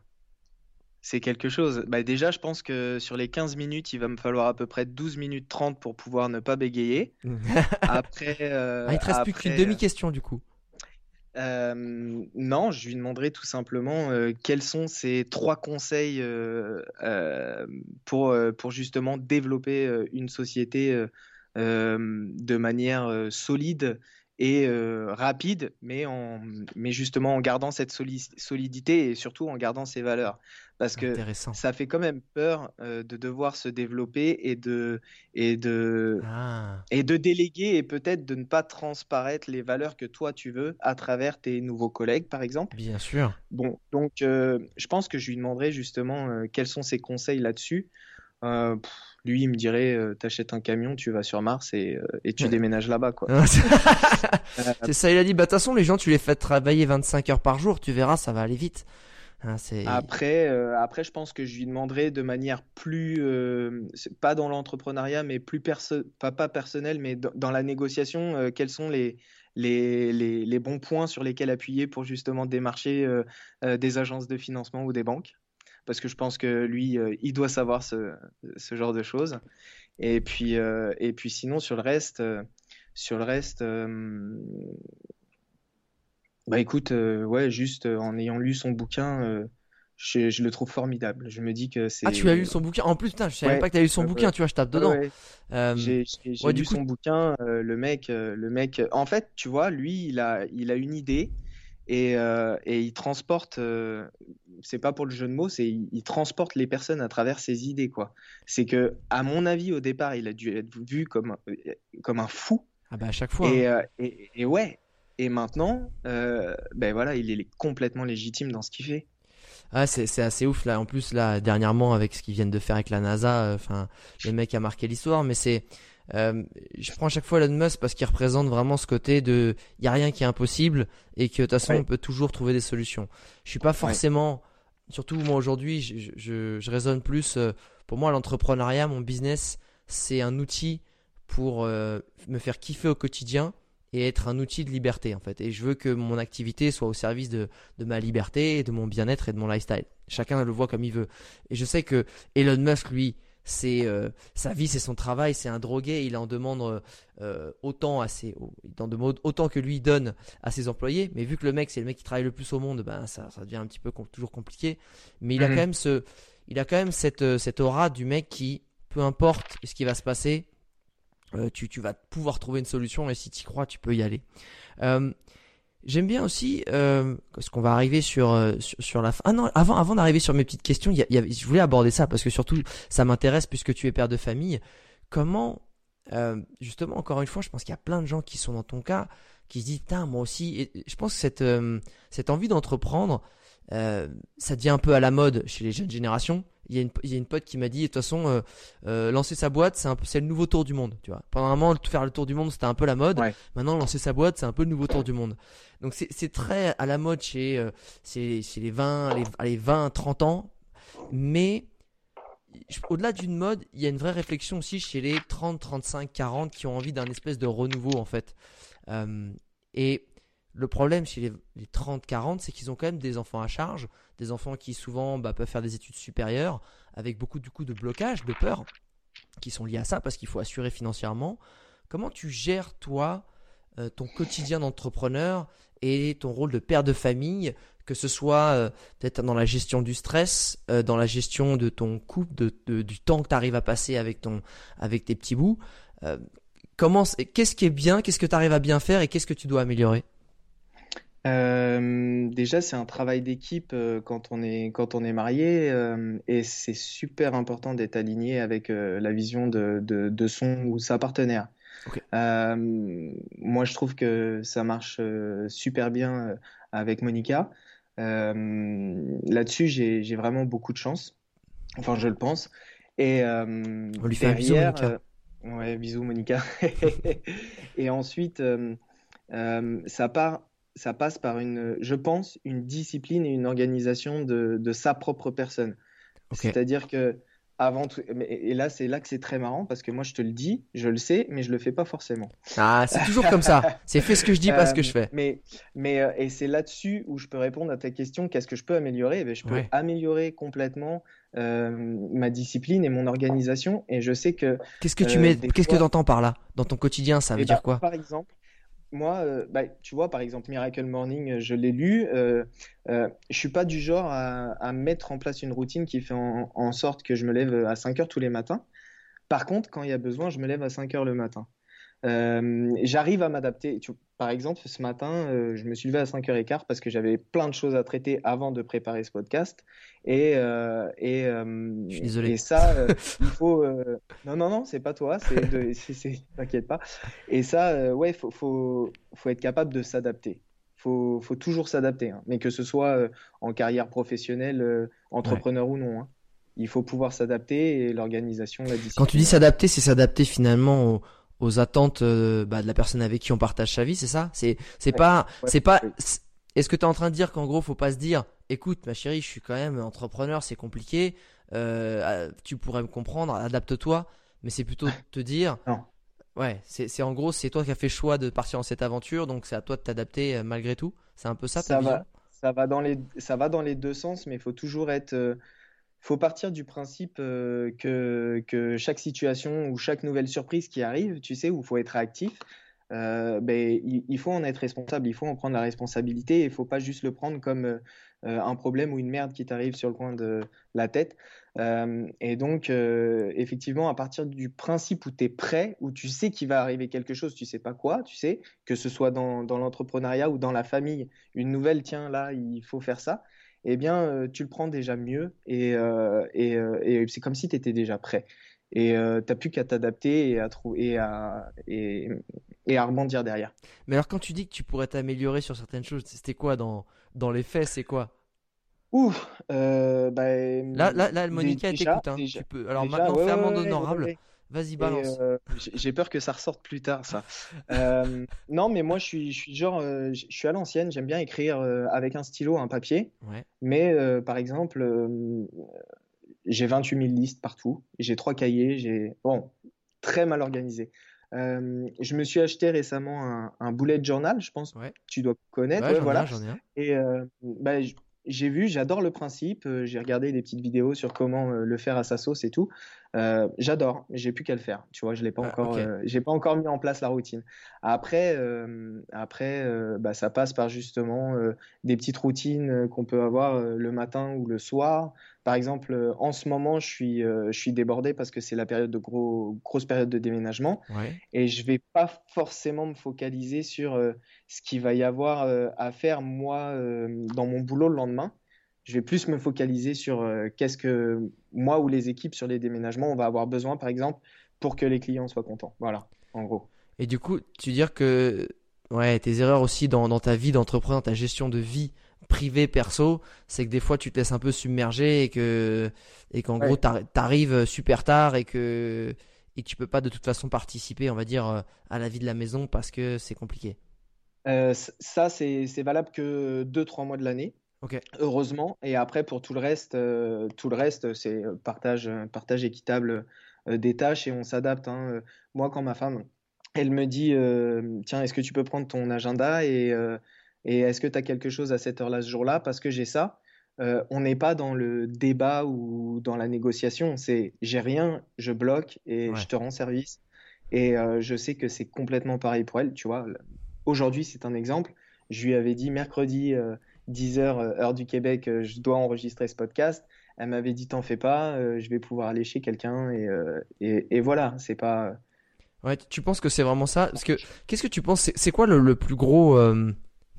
Speaker 2: c'est quelque chose. Bah déjà, je pense que sur les 15 minutes, il va me falloir à peu près 12 minutes 30 pour pouvoir ne pas bégayer. [laughs] Après, euh,
Speaker 1: Ah, il te reste plus qu'une demi-question du coup.
Speaker 2: euh, non, je lui demanderai tout simplement euh, quels sont ces trois conseils euh, pour, pour justement développer une société de manière euh, solide et euh, rapide, mais, en, mais justement en gardant cette soli- solidité et surtout en gardant ses valeurs. Parce que ça fait quand même peur euh, de devoir se développer et de, et de,
Speaker 1: Ah,
Speaker 2: et de déléguer et peut-être de ne pas transparaître les valeurs que toi tu veux à travers tes nouveaux collègues, par exemple.
Speaker 1: bien sûr.
Speaker 2: Bon, donc euh, je pense que je lui demanderai justement euh, quels sont ses conseils là-dessus. Euh, pff, lui, il me dirait, euh, t'achètes un camion, tu vas sur Mars et, euh, et tu
Speaker 1: Ouais.
Speaker 2: déménages là-bas, quoi. [laughs]
Speaker 1: c'est ça, il a dit, bah de toute façon, les gens, tu les fais travailler 25 heures par jour, tu verras, ça va aller vite. Hein.
Speaker 2: Après, après, je pense que je lui demanderai de manière plus, pas dans l'entrepreneuriat, mais plus perso pas, pas personnel, mais dans, la négociation, quels sont les, les, les, les bons points sur lesquels appuyer pour justement démarcher euh, euh, des agences de financement ou des banques. Parce que je pense que lui, euh, il doit savoir ce, ce genre de choses. Et puis, euh, et puis sinon, sur le reste, euh, sur le reste, bah écoute, ouais, juste en ayant lu son bouquin, je, je le trouve formidable. Je me dis que c'est.
Speaker 1: Ah, tu as lu son bouquin? En plus, putain, je savais
Speaker 2: Ouais.
Speaker 1: même pas que tu as lu son bouquin, tu vois, je tape dedans.
Speaker 2: ouais.
Speaker 1: Euh,
Speaker 2: J'ai
Speaker 1: ouais,
Speaker 2: lu
Speaker 1: coup-
Speaker 2: son bouquin, euh, le mec, le mec. En fait, tu vois, lui, il a, il a une idée et, euh, et il transporte. euh, c'est pas pour le jeu de mots, c'est il, il transporte les personnes à travers ses idées, quoi. C'est que, à mon avis, au départ, il a dû être vu comme un- comme un fou.
Speaker 1: Ah bah à chaque fois.
Speaker 2: Et,
Speaker 1: hein.
Speaker 2: euh, et, et ouais. Et maintenant, euh, ben voilà, il est complètement légitime dans ce qu'il fait.
Speaker 1: Ah, c'est, c'est assez ouf là. En plus là, dernièrement avec ce qu'ils viennent de faire avec la NASA, euh, enfin, le mec a marqué l'histoire. Mais c'est, euh, je prends à chaque fois Elon Musk parce qu'il représente vraiment ce côté de, il y a rien qui est impossible et que de toute façon
Speaker 2: Ouais.
Speaker 1: on peut toujours trouver des solutions. Je suis pas forcément, surtout moi aujourd'hui, je, je raisonne plus. euh, pour moi, l'entrepreneuriat, mon business, c'est un outil pour euh, me faire kiffer au quotidien et être un outil de liberté en fait. Et je veux que mon activité soit au service de, de ma liberté, de mon bien-être et de mon lifestyle. Chacun le voit comme il veut. Et je sais que Elon Musk, lui, c'est euh, sa vie, c'est son travail, c'est un drogué. Il en demande euh, euh, autant à ses, il en demande autant que lui donne à ses employés. Mais vu que le mec, c'est le mec qui travaille le plus au monde, ben ça, ça devient un petit peu toujours compliqué. Mais il a
Speaker 2: Mhm.
Speaker 1: quand même ce, il a quand même cette, cette aura du mec qui, peu importe ce qui va se passer, euh, tu, tu vas pouvoir trouver une solution et si tu y crois, tu peux y aller. Euh, J'aime bien aussi, euh, parce qu'on va arriver sur, euh, sur, sur la fin. Ah non, avant, avant d'arriver sur mes petites questions, y a- y avait- je voulais aborder ça parce que surtout, ça m'intéresse puisque tu es père de famille. Comment, euh, justement, encore une fois, je pense qu'il y a plein de gens qui sont dans ton cas, qui se disent, Putain, moi aussi, et je pense que cette, euh, cette envie d'entreprendre, euh, ça devient un peu à la mode chez les jeunes générations. Il y a une, il y a une pote qui m'a dit, de toute façon, euh, euh, lancer sa boîte, c'est un c'est le nouveau tour du monde, tu vois. Pendant un moment, faire le tour du monde, c'était un peu la mode.
Speaker 2: Ouais.
Speaker 1: Maintenant, lancer sa boîte, c'est un peu le nouveau tour du monde. Donc, c'est, c'est très à la mode chez, euh, chez, chez les 20, les, allez, 20, 30 ans. Mais, au-delà d'une mode, il y a une vraie réflexion aussi chez les 30, 35, 40 qui ont envie d'un espèce de renouveau, en fait. Et le problème chez les, les 30, 40, c'est qu'ils ont quand même des enfants à charge, des enfants qui souvent bah, peuvent faire des études supérieures, avec beaucoup du coup de blocage, de peur, qui sont liés à ça parce qu'il faut assurer financièrement. Comment tu gères toi euh, ton quotidien d'entrepreneur et ton rôle de père de famille, que ce soit euh, peut-être dans la gestion du stress, euh, dans la gestion de ton couple, de, du temps que tu arrives à passer avec ton avec tes petits bouts. Comment qu'est-ce qui est bien, qu'est-ce que tu arrives à bien faire et qu'est-ce que tu dois améliorer?
Speaker 2: Euh, déjà, c'est un travail d'équipe euh, quand on est quand on est marié euh, et c'est super important d'être aligné avec la vision de, de, de son ou sa partenaire. Moi, je trouve que ça marche super bien avec Monica. Là-dessus, j'ai vraiment beaucoup de chance. Enfin, je le pense. Et
Speaker 1: On lui fait un bisou, Monica.
Speaker 2: ouais, bisous Monica. [laughs] Et ensuite, ça part, ça passe par une, je pense, une discipline et une organisation de, de sa propre personne. C'est-à-dire que avant tout, et là, c'est là que c'est très marrant parce que moi, je te le dis, je le sais, mais je le fais pas forcément.
Speaker 1: Ah, c'est toujours comme ça. [laughs] C'est fais ce que je dis, pas ce que
Speaker 2: Euh,
Speaker 1: je fais.
Speaker 2: Mais, mais euh, et c'est là-dessus où je peux répondre à ta question, qu'est-ce que je peux améliorer? Eh bien, je peux
Speaker 1: Ouais.
Speaker 2: améliorer complètement euh, ma discipline et mon organisation. Et je sais que
Speaker 1: Qu'est-ce que tu
Speaker 2: euh,
Speaker 1: mets, qu'est-ce que
Speaker 2: fois-
Speaker 1: t'entends par là? Dans ton quotidien, ça veut
Speaker 2: Eh
Speaker 1: dire
Speaker 2: ben,
Speaker 1: quoi?
Speaker 2: Par exemple, moi, euh, bah, tu vois, par exemple, Miracle Morning, euh, je l'ai lu. Euh, euh, je suis pas du genre à, mettre en place une routine qui fait en, en sorte que je me lève à 5 heures tous les matins. Par contre, quand il y a besoin, je me lève à 5 heures le matin. Euh, j'arrive à m'adapter. Par exemple, ce matin, euh, je me suis levé à 5h15 parce que j'avais plein de choses à traiter avant de préparer ce podcast. Et, euh, et,
Speaker 1: Je suis désolé.
Speaker 2: et ça, [laughs] il faut. Non, non, non, c'est pas toi. [laughs] T'inquiète pas. Et ça, ouais, faut, faut, faut être capable de s'adapter. Faut, faut toujours s'adapter, hein. Mais que ce soit euh, en carrière professionnelle, euh, entrepreneur ou non, hein. Il faut pouvoir s'adapter et l'organisation, la
Speaker 1: Quand tu
Speaker 2: discipline.
Speaker 1: dis s'adapter, c'est s'adapter finalement aux, aux attentes euh, bah, de la personne avec qui on partage sa vie, c'est ça? C'est, c'est
Speaker 2: Ouais,
Speaker 1: pas,
Speaker 2: ouais,
Speaker 1: c'est pas, est-ce que tu es en train de dire qu'en gros, faut pas se dire, écoute, ma chérie, je suis quand même entrepreneur, c'est compliqué, euh, tu pourrais me comprendre, adapte-toi, mais c'est plutôt te dire,
Speaker 2: Non.
Speaker 1: ouais, c'est, c'est en gros, c'est toi qui as fait le choix de partir dans cette aventure, donc c'est à toi de t'adapter euh, malgré tout. C'est un peu ça ta
Speaker 2: Ça
Speaker 1: vision?
Speaker 2: va, ça va dans les, ça va dans les deux sens, mais il faut toujours être, faut partir du principe euh, que, que chaque situation ou chaque nouvelle surprise qui arrive, tu sais, où il faut être actif, euh, ben, il, faut en être responsable, il faut en prendre la responsabilité, et il faut pas juste le prendre comme euh, un problème ou une merde qui t'arrive sur le coin de la tête. Et donc, effectivement, à partir du principe où tu es prêt, où tu sais qu'il va arriver quelque chose, tu sais pas quoi, tu sais, que ce soit dans l'entrepreneuriat ou dans la famille, une nouvelle, tiens, là, il faut faire ça, eh bien, euh, tu le prends déjà mieux et, euh, et, euh, et c'est comme si tu étais déjà prêt. Et euh, t'as plus qu'à t'adapter et à trouver et à, et, et à rebondir derrière.
Speaker 1: Mais alors quand tu dis que tu pourrais t'améliorer sur certaines choses, c'était quoi dans, dans les faits, c'est quoi?
Speaker 2: Ouh, euh, bah,
Speaker 1: Là, là, là, Monica t'écoute, hein. Tu peux. Alors
Speaker 2: déjà,
Speaker 1: maintenant,
Speaker 2: ouais,
Speaker 1: fais amende
Speaker 2: ouais,
Speaker 1: honorable.
Speaker 2: ouais.
Speaker 1: Vas-y, balance.
Speaker 2: euh, j'ai peur que ça ressorte plus tard, ça. Euh, [laughs] non, mais moi, je suis, je suis genre, euh, je suis à l'ancienne. J'aime bien écrire avec un stylo, un papier.
Speaker 1: Ouais.
Speaker 2: Mais euh, par exemple, j'ai 28 000 listes partout. J'ai trois cahiers. J'ai bon, très mal organisé. Je me suis acheté récemment un, un bullet journal. Je pense
Speaker 1: Ouais.
Speaker 2: que tu dois connaître.
Speaker 1: Ouais,
Speaker 2: Ouais,
Speaker 1: ai
Speaker 2: voilà.
Speaker 1: ai un.
Speaker 2: Et bah, j'ai vu, j'adore le principe. euh, j'ai regardé des petites vidéos sur comment euh, le faire à sa sauce et tout. Euh, j'adore. J'ai plus qu'à le faire. Tu vois, je l'ai pas
Speaker 1: Ah,
Speaker 2: encore, euh, j'ai pas encore mis en place la routine. Après, euh, après, bah, ça passe par justement des petites routines qu'on peut avoir le matin ou le soir. Par exemple, euh, en ce moment, je suis, euh, je suis débordé parce que c'est la période de gros, grosse période de déménagement
Speaker 1: Ouais.
Speaker 2: et je vais pas forcément me focaliser sur euh, ce qu'il va y avoir à faire moi dans mon boulot le lendemain. Je vais plus me focaliser sur qu'est-ce que moi ou les équipes sur les déménagements on va avoir besoin par exemple pour que les clients soient contents. Voilà, en gros.
Speaker 1: Et du coup, tu veux dire que ouais, tes erreurs aussi dans, dans ta vie d'entrepreneur, ta gestion de vie privée, perso, c'est que des fois tu te laisses un peu submerger et que et qu'en
Speaker 2: Ouais.
Speaker 1: gros t'arri- t'arrives super tard et que et que tu peux pas de toute façon participer, on va dire, euh, à la vie de la maison parce que c'est compliqué.
Speaker 2: Euh, ça c'est c'est valable que deux trois mois de l'année.
Speaker 1: Ok.
Speaker 2: Heureusement. Et après, pour tout le reste, euh, tout le reste, c'est euh, partage, euh, partage équitable euh, des tâches et on s'adapte. hein. Euh, Moi, quand ma femme, elle me dit, euh, tiens, est-ce que tu peux prendre ton agenda et, euh, et est-ce que tu as quelque chose à cette heure-là ce jour-là? Parce que j'ai ça. Euh, on n'est pas dans le débat ou dans la négociation. C'est j'ai rien, je bloque et
Speaker 1: Ouais.
Speaker 2: je te rends service. Et euh, je sais que c'est complètement pareil pour elle. Tu vois, aujourd'hui, c'est un exemple. Je lui avais dit mercredi. euh, 10 heures, euh, heure du Québec, je dois enregistrer ce podcast. Elle m'avait dit, t'en fais pas, je vais pouvoir aller chez quelqu'un et, et, et voilà, c'est pas.
Speaker 1: Ouais, tu penses que c'est vraiment ça? Parce que qu'est-ce que tu penses? C'est quoi le, le plus gros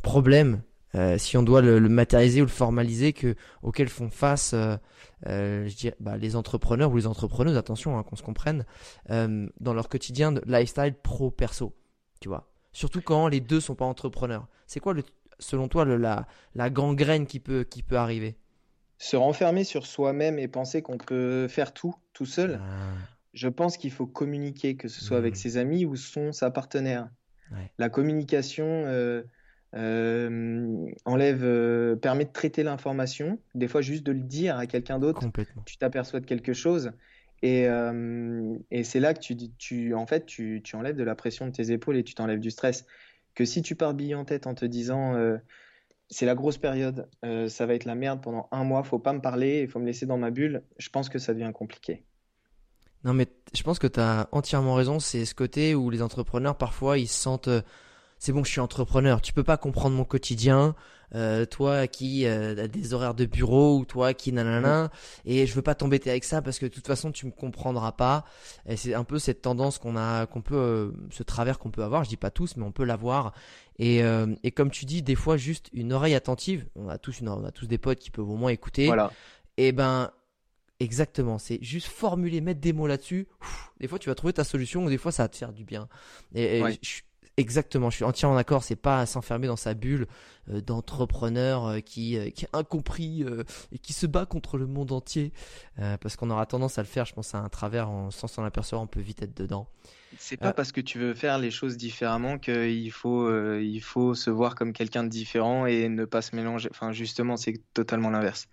Speaker 1: problème euh, si on doit le, matérialiser ou le formaliser, que auquel font face, euh, euh, je dirais, bah, les entrepreneurs ou les entrepreneuses, attention, hein, qu'on se comprenne, dans leur quotidien de lifestyle pro perso, tu vois. Surtout quand les deux sont pas entrepreneurs. C'est quoi, le, selon toi, le, la, la gangrène qui peut, qui peut arriver?
Speaker 2: Se renfermer sur soi-même et penser qu'on peut faire tout tout seul. Ah. Je pense qu'il faut communiquer, que ce soit avec mmh. ses amis ou son sa partenaire. La communication euh, enlève, euh, permet de traiter l'information. Des fois, juste de le dire à quelqu'un d'autre, tu t'aperçois de quelque chose. Et, euh, et c'est là que tu, tu, en fait, tu, tu, enlèves de la pression de tes épaules et tu t'enlèves du stress. Que si tu pars bille en tête en te disant c'est la grosse période, ça va être la merde pendant un mois, faut pas me parler, il faut me laisser dans ma bulle, je pense que ça devient compliqué.
Speaker 1: Non, mais je pense que tu as entièrement raison. C'est ce côté où les entrepreneurs, parfois, ils se sentent c'est bon, je suis entrepreneur, tu peux pas comprendre mon quotidien, euh, toi qui euh, as des horaires de bureau ou toi qui nanana, et je veux pas t'embêter avec ça parce que de toute façon tu me comprendras pas. Et c'est un peu cette tendance qu'on a, qu'on peut, euh, ce travers qu'on peut avoir. Je dis pas tous, mais on peut l'avoir. Et, et comme tu dis, des fois juste une oreille attentive. On a tous une, on a tous des potes qui peuvent au moins écouter.
Speaker 2: Voilà.
Speaker 1: Et ben Exactement, c'est juste formuler, mettre des mots là-dessus. Des fois, tu vas trouver ta solution ou des fois, ça va te faire du bien. Et, je, Exactement, je suis entièrement d'accord. C'est pas s'enfermer dans sa bulle euh, d'entrepreneur euh, qui, euh, qui est incompris et qui se bat contre le monde entier, parce qu'on aura tendance à le faire. Je pense à un travers, en, sans s'en apercevoir, on peut vite être dedans.
Speaker 2: C'est pas parce que tu veux faire les choses différemment qu'il faut, il faut se voir comme quelqu'un de différent et ne pas se mélanger. Enfin, justement, c'est totalement l'inverse.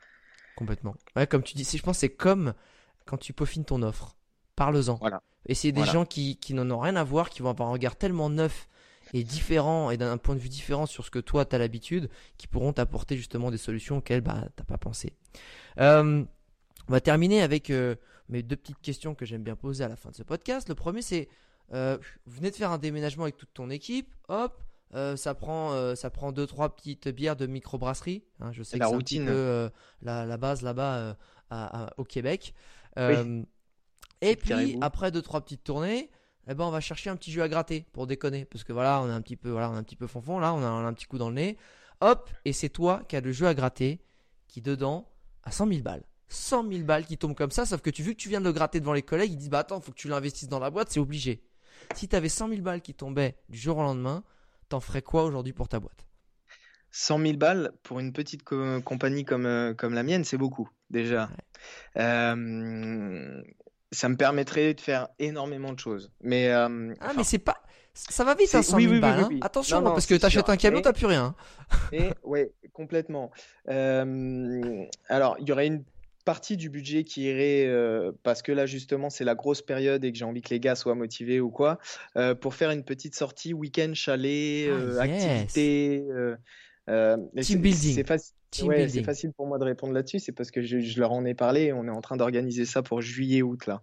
Speaker 1: Complètement. Ouais, comme tu dis, je pense c'est comme quand tu peaufines ton offre. Parle-en.
Speaker 2: Voilà.
Speaker 1: Et c'est des gens qui, qui n'en ont rien à voir, qui vont avoir un regard tellement neuf et différent et d'un point de vue différent sur ce que toi tu as l'habitude, qui pourront t'apporter justement des solutions auxquelles bah, t'as pas pensé. Euh, on va terminer avec euh, mes deux petites questions que j'aime bien poser à la fin de ce podcast. Le premier c'est, euh, vous venez de faire un déménagement avec toute ton équipe, hop, ça prend ça prend deux trois petites bières de microbrasserie. Hein, je sais que c'est un petit peu la, base là-bas au Québec. Et puis après deux trois petites tournées, eh ben on va chercher un petit jeu à gratter pour déconner parce que voilà, on a un petit peu voilà, on a un petit peu fonfon là, on a, un petit coup dans le nez. Hop, et c'est toi qui as le jeu à gratter qui dedans a 100 000 balles. 100 000 balles qui tombent comme ça, sauf que tu vu que tu viens de le gratter devant les collègues, ils disent bah attends, faut que tu l'investisses dans la boîte, c'est obligé. Si tu avais 100 000 balles qui tombaient du jour au lendemain, t'en ferais quoi aujourd'hui pour ta boîte?
Speaker 2: 100 000 balles pour une petite compagnie comme, euh, comme la mienne, c'est beaucoup déjà. Euh, ça me permettrait de faire énormément de choses. Mais euh,
Speaker 1: ah, mais c'est pas, ça va vite, hein, 100 000 balles. Hein. Attention, parce que tu achètes un camion, t'as plus rien. [laughs]
Speaker 2: et, ouais, complètement. Euh, alors, il y aurait une partie du budget qui irait euh, parce que là justement c'est la grosse période et que j'ai envie que les gars soient motivés ou quoi pour faire une petite sortie week-end chalet ah, activité
Speaker 1: team building
Speaker 2: c'est facile c'est facile pour moi de répondre là-dessus, c'est parce que je, leur en ai parlé. On est en train d'organiser ça pour juillet-août là.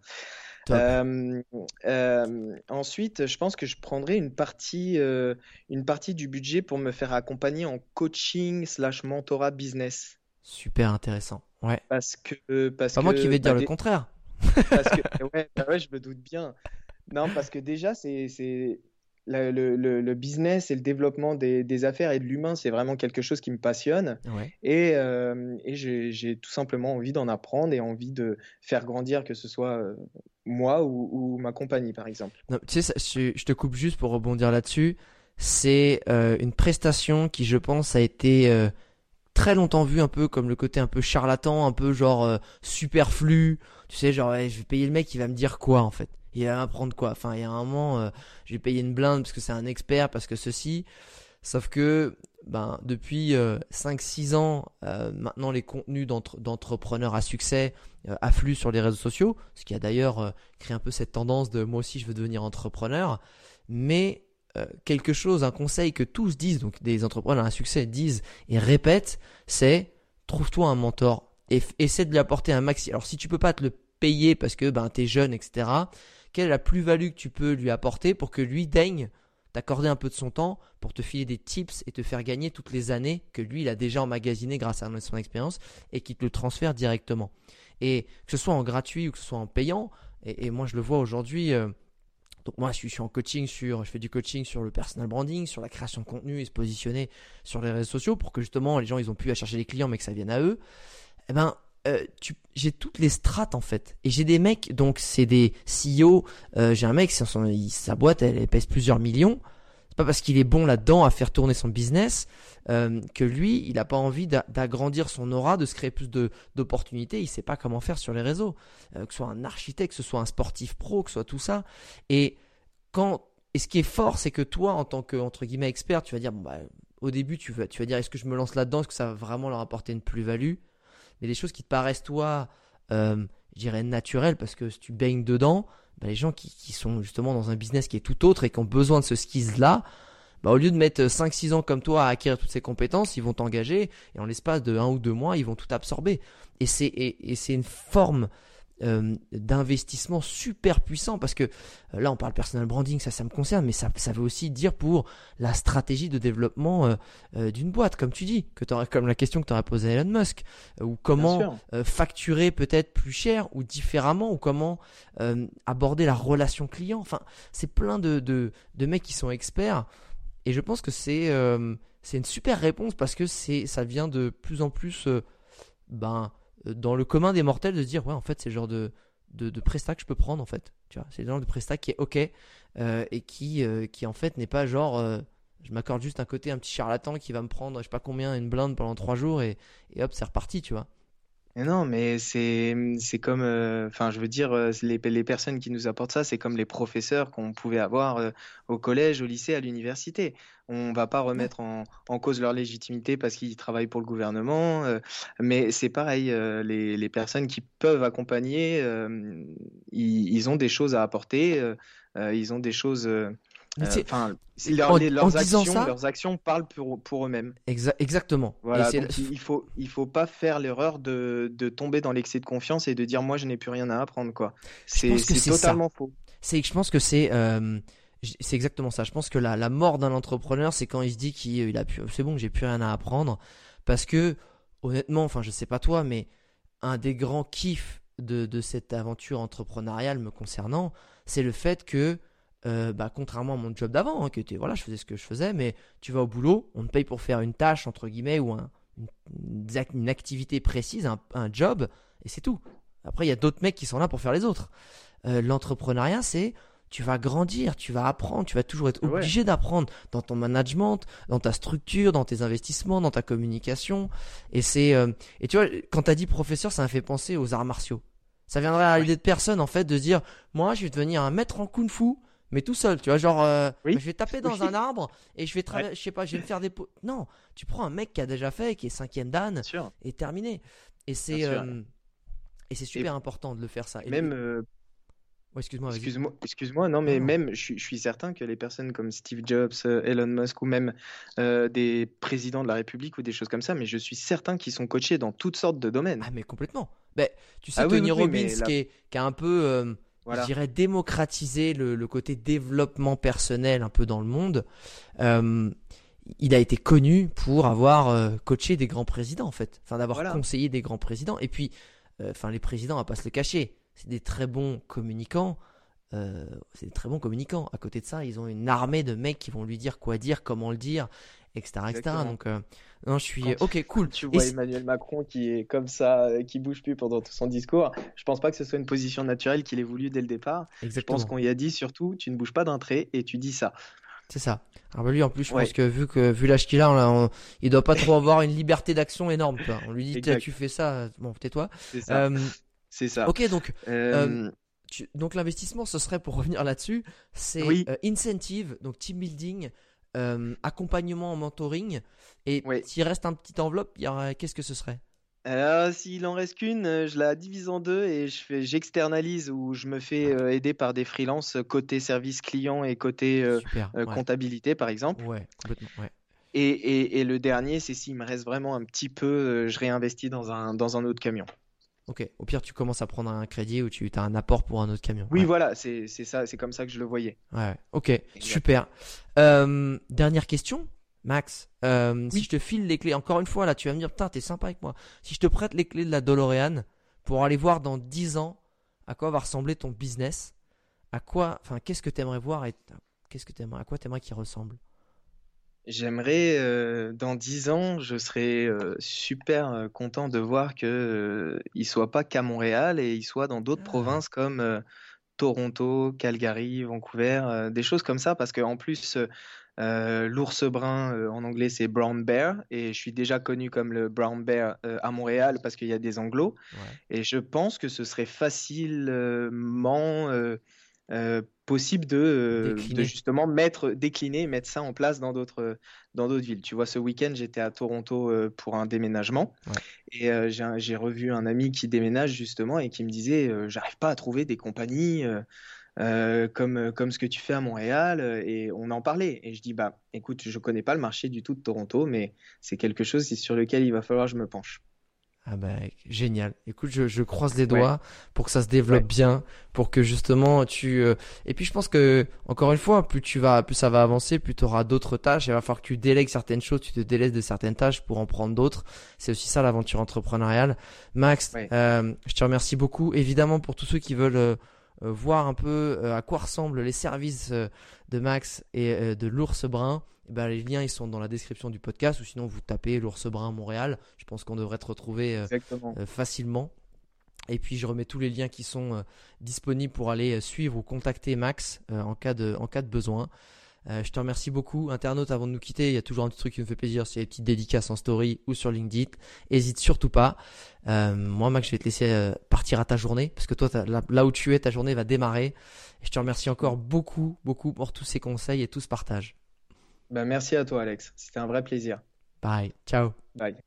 Speaker 2: Euh, euh, ensuite, je pense que je prendrai une partie, euh, une partie du budget pour me faire accompagner en coaching slash mentorat business.
Speaker 1: Super intéressant. Ouais.
Speaker 2: Parce que parce
Speaker 1: pas moi qui vais te dire bah, le contraire.
Speaker 2: Parce que [laughs] ouais, bah ouais, je me doute bien. Non, parce que déjà c'est le, business et le développement des, affaires et de l'humain, c'est vraiment quelque chose qui me passionne. Et, euh, j'ai tout simplement envie d'en apprendre et envie de faire grandir, que ce soit euh, moi ou, ma compagnie, par exemple.
Speaker 1: tu sais, je, te coupe juste pour rebondir là-dessus. C'est euh, une prestation qui, je pense, a été très longtemps vue un peu comme le côté un peu charlatan, un peu genre superflu. Tu sais, genre, je vais payer le mec qui va me dire quoi, en fait il va apprendre quoi Enfin, il y a un moment, euh, je vais payer une blinde parce que c'est un expert, parce que ceci. Sauf que, ben, depuis 5-6 euh, ans, euh, maintenant les contenus d'entrepreneurs à succès affluent sur les réseaux sociaux, ce qui a d'ailleurs créé un peu cette tendance de moi aussi je veux devenir entrepreneur. Mais quelque chose, un conseil que tous disent, donc des entrepreneurs à succès disent et répètent, c'est trouve-toi un mentor et essaie de lui apporter un maxi. Alors si tu peux pas te le payer parce que ben es jeune, etc quelle est la plus-value que tu peux lui apporter pour que lui daigne t'accorder un peu de son temps pour te filer des tips et te faire gagner toutes les années que lui il a déjà emmagasiné grâce à son expérience et qui te le transfère directement. Et que ce soit en gratuit ou que ce soit en payant, et, moi je le vois aujourd'hui, euh, Donc moi, je suis, en coaching sur, je fais du coaching sur le personal branding, sur la création de contenu et se positionner sur les réseaux sociaux pour que justement les gens ils ont pu à chercher les clients mais que ça vienne à eux. Eh ben, euh, j'ai toutes les strates en fait. Et j'ai des mecs, donc c'est des CEO. Euh, j'ai un mec, sa boîte, elle, pèse plusieurs millions. C'est pas parce qu'il est bon là-dedans à faire tourner son business euh, que lui, il n'a pas envie d'agrandir son aura, de se créer plus d'opportunités. Il sait pas comment faire sur les réseaux. que ce soit un architecte, que ce soit un sportif pro, que ce soit tout ça. Et quand et ce qui est fort, c'est que toi, en tant que entre guillemets expert, tu vas dire bon bah au début, tu vas, tu vas dire est-ce que je me lance là-dedans, est-ce que ça va vraiment leur apporter une plus-value? Mais des choses qui te paraissent toi, euh, je dirais naturelles parce que si tu baignes dedans, bah, les gens qui, qui, sont justement dans un business qui est tout autre et qui ont besoin de ce skills là, bah, au lieu de mettre 5-6 ans comme toi à acquérir toutes ces compétences, ils vont t'engager et en l'espace de 1 ou 2 mois, ils vont tout absorber. Et c'est et, et c'est une forme euh, d'investissement super puissant parce que euh, là on parle personal branding ça ça me concerne mais ça, ça veut aussi dire pour la stratégie de développement euh, d'une boîte comme tu dis que comme la question que tu aurais posée à Elon Musk ou comment facturer peut-être plus cher ou différemment ou comment aborder la relation client. Enfin c'est plein de, de, de mecs qui sont experts et je pense que c'est c'est une super réponse parce que c'est ça vient de plus en plus ben dans le commun des mortels de se dire ouais en fait c'est le genre de, de, prestat que je peux prendre en fait. Tu vois c'est le genre de prestat qui est ok euh, et qui euh, qui en fait n'est pas genre je m'accorde juste un côté un petit charlatan qui va me prendre je sais pas combien une blinde pendant trois jours et, et hop c'est reparti tu vois
Speaker 2: non, mais c'est c'est comme, euh, enfin, je veux dire, euh, les, les personnes qui nous apportent ça, c'est comme les professeurs qu'on pouvait avoir euh, au collège, au lycée, à l'université. On va pas remettre en, en cause leur légitimité parce qu'ils travaillent pour le gouvernement, mais c'est pareil, les, les personnes qui peuvent accompagner, ils, ils ont des choses à apporter, ils ont des choses euh, enfin, leurs, actions, leurs actions parlent pour, pour eux-mêmes.
Speaker 1: exactement.
Speaker 2: Voilà, il faut il faut pas faire l'erreur de, de, tomber dans l'excès de confiance et de dire moi je n'ai plus rien à apprendre quoi. C'est totalement faux.
Speaker 1: C'est je pense que c'est euh, c'est exactement ça. Je pense que la, la mort d'un entrepreneur, c'est quand il se dit qu'il a c'est bon, j'ai plus rien à apprendre parce que honnêtement, enfin je sais pas toi, mais un des grands kiffs de, de cette aventure entrepreneuriale me concernant, c'est le fait que euh, bah, contrairement à mon job d'avant, hein, qui était voilà, je faisais ce que je faisais, mais tu vas au boulot, on te paye pour faire une tâche entre guillemets ou un, une, activité précise, un, job, et c'est tout. Après, il y a d'autres mecs qui sont là pour faire les autres. Euh, l'entrepreneuriat, c'est tu vas grandir, tu vas apprendre, tu vas toujours être obligé d'apprendre dans ton management, dans ta structure, dans tes investissements, dans ta communication. Et c'est euh, et tu vois, quand t'as dit professeur, ça m'a fait penser aux arts martiaux. Ça viendrait à l'idée de personne en fait de dire moi je vais devenir un maître en kung-fu mais tout seul, tu vois, genre, euh, bah, je vais taper dans un arbre et je vais, je sais pas, je vais me faire des. Non, tu prends un mec qui a déjà fait, qui est cinquième dan, et terminé. Et c'est euh, et c'est super important de le faire ça.
Speaker 2: même. Euh, excuse-moi, excuse-moi, excuse-moi, non, mais même, je, je, suis certain que les personnes comme Steve Jobs, Elon Musk ou même des présidents de la République ou des choses comme ça, mais je suis certain qu'ils sont coachés dans toutes sortes de domaines.
Speaker 1: Ah, mais complètement. Ben, tu sais, ah Tony Robbins, qui, est, qui, a un peu je dirais démocratiser le, côté développement personnel un peu dans le monde. Euh, il a été connu pour avoir euh, coaché des grands présidents en fait, enfin d'avoir conseillé des grands présidents. Et puis, euh, enfin les présidents, on va pas se le cacher, c'est des très bons communicants. c'est des très bons communicants. À côté de ça, ils ont une armée de mecs qui vont lui dire quoi dire, comment le dire, etc., etc. Donc, euh, non, je suis ok, cool.
Speaker 2: Tu vois Emmanuel Macron qui est comme ça, euh, qui bouge plus pendant tout son discours. Je pense pas que ce soit une position naturelle qu'il ait voulu dès le départ. Je pense qu'on y a dit surtout, tu ne bouges pas d'un trait et tu dis ça.
Speaker 1: C'est ça. Alors bah, lui en plus, je pense que vu que vu l'âge qu'il a, on, il doit pas trop [laughs] avoir une liberté d'action énorme. On lui dit tu fais ça, bon tais-toi.
Speaker 2: C'est ça. Euh, c'est ça.
Speaker 1: Ok donc. donc l'investissement, ce serait pour revenir là-dessus, c'est incentive, donc team building, euh, accompagnement en mentoring. Et s'il reste un petit enveloppe, qu'est-ce que ce serait?
Speaker 2: Alors, s'il en reste qu'une, euh, je la divise en deux et je fais, j'externalise ou je me fais euh, aider par des freelances côté service client et côté comptabilité, par exemple. Et, et, le dernier, c'est s'il me reste vraiment un petit peu, je réinvestis dans un, dans un autre camion.
Speaker 1: Ok, au pire, tu commences à prendre un crédit ou tu as un apport pour un autre camion.
Speaker 2: Oui, voilà, c'est ça, c'est comme ça que je le voyais.
Speaker 1: Ouais, ok, super. Euh, dernière question, Max. Euh, si je te file les clés, encore une fois, là, tu vas me dire, putain, t'es sympa avec moi. Si je te prête les clés de la DeLorean pour aller voir dans 10 ans à quoi va ressembler ton business, à quoi, enfin, qu'est-ce que tu aimerais voir et qu'est-ce que aimerais, à quoi tu aimerais qu'il ressemble?
Speaker 2: J'aimerais, euh, dans dix ans, je serais euh, super euh, content de voir que il soit pas qu'à Montréal et il soit dans d'autres
Speaker 1: Ah.
Speaker 2: provinces comme Toronto, Calgary, Vancouver, des choses comme ça, parce qu'en plus, l'ours brun en anglais c'est brown bear et je suis déjà connu comme le brown bear à Montréal parce qu'il y a des anglos
Speaker 1: Ouais.
Speaker 2: et je pense que ce serait facilement euh, possible de, euh, de justement mettre, décliner, mettre ça en place dans d'autres dans d'autres villes. Tu vois, ce week-end, j'étais à Toronto euh, pour un déménagement
Speaker 1: Ouais.
Speaker 2: et euh, j'ai revu un ami qui déménage justement et qui me disait, j'arrive pas à trouver des compagnies comme comme ce que tu fais à Montréal et on en parlait et je dis bah écoute, je connais pas le marché du tout de Toronto, mais c'est quelque chose sur lequel il va falloir que je me penche.
Speaker 1: Ah bah génial. Écoute, je, je croise les
Speaker 2: Ouais.
Speaker 1: doigts pour que ça se développe
Speaker 2: Ouais.
Speaker 1: bien, pour que justement tu euh, et puis je pense que encore une fois, plus tu vas plus ça va avancer, plus tu auras d'autres tâches, il va falloir que tu délègues certaines choses, tu te délaisses de certaines tâches pour en prendre d'autres. C'est aussi ça l'aventure entrepreneuriale. Max,
Speaker 2: Ouais.
Speaker 1: euh, je te remercie beaucoup évidemment pour tous ceux qui veulent euh, euh, voir un peu euh, à quoi ressemblent les services euh, de Max et euh, de l'ours brun. Eh ben, les liens ils sont dans la description du podcast ou sinon vous tapez l'ours brun Montréal. Je pense qu'on devrait te retrouver euh, euh, facilement. Et puis je remets tous les liens qui sont euh, disponibles pour aller suivre ou contacter Max euh, en, cas de, en cas de besoin. Je te remercie beaucoup. Internaute, avant de nous quitter, il y a toujours un petit truc qui me fait plaisir, c'est les petites dédicaces en story ou sur LinkedIn. Hésite surtout pas. Moi, Max, je vais te laisser partir à ta journée, parce que toi, là, là où tu es, ta journée va démarrer. Et je te remercie encore beaucoup, beaucoup pour tous ces conseils et tout ce partage.
Speaker 2: Bah, merci à toi, Alex. C'était un vrai plaisir.
Speaker 1: Bye. Ciao.
Speaker 2: Bye.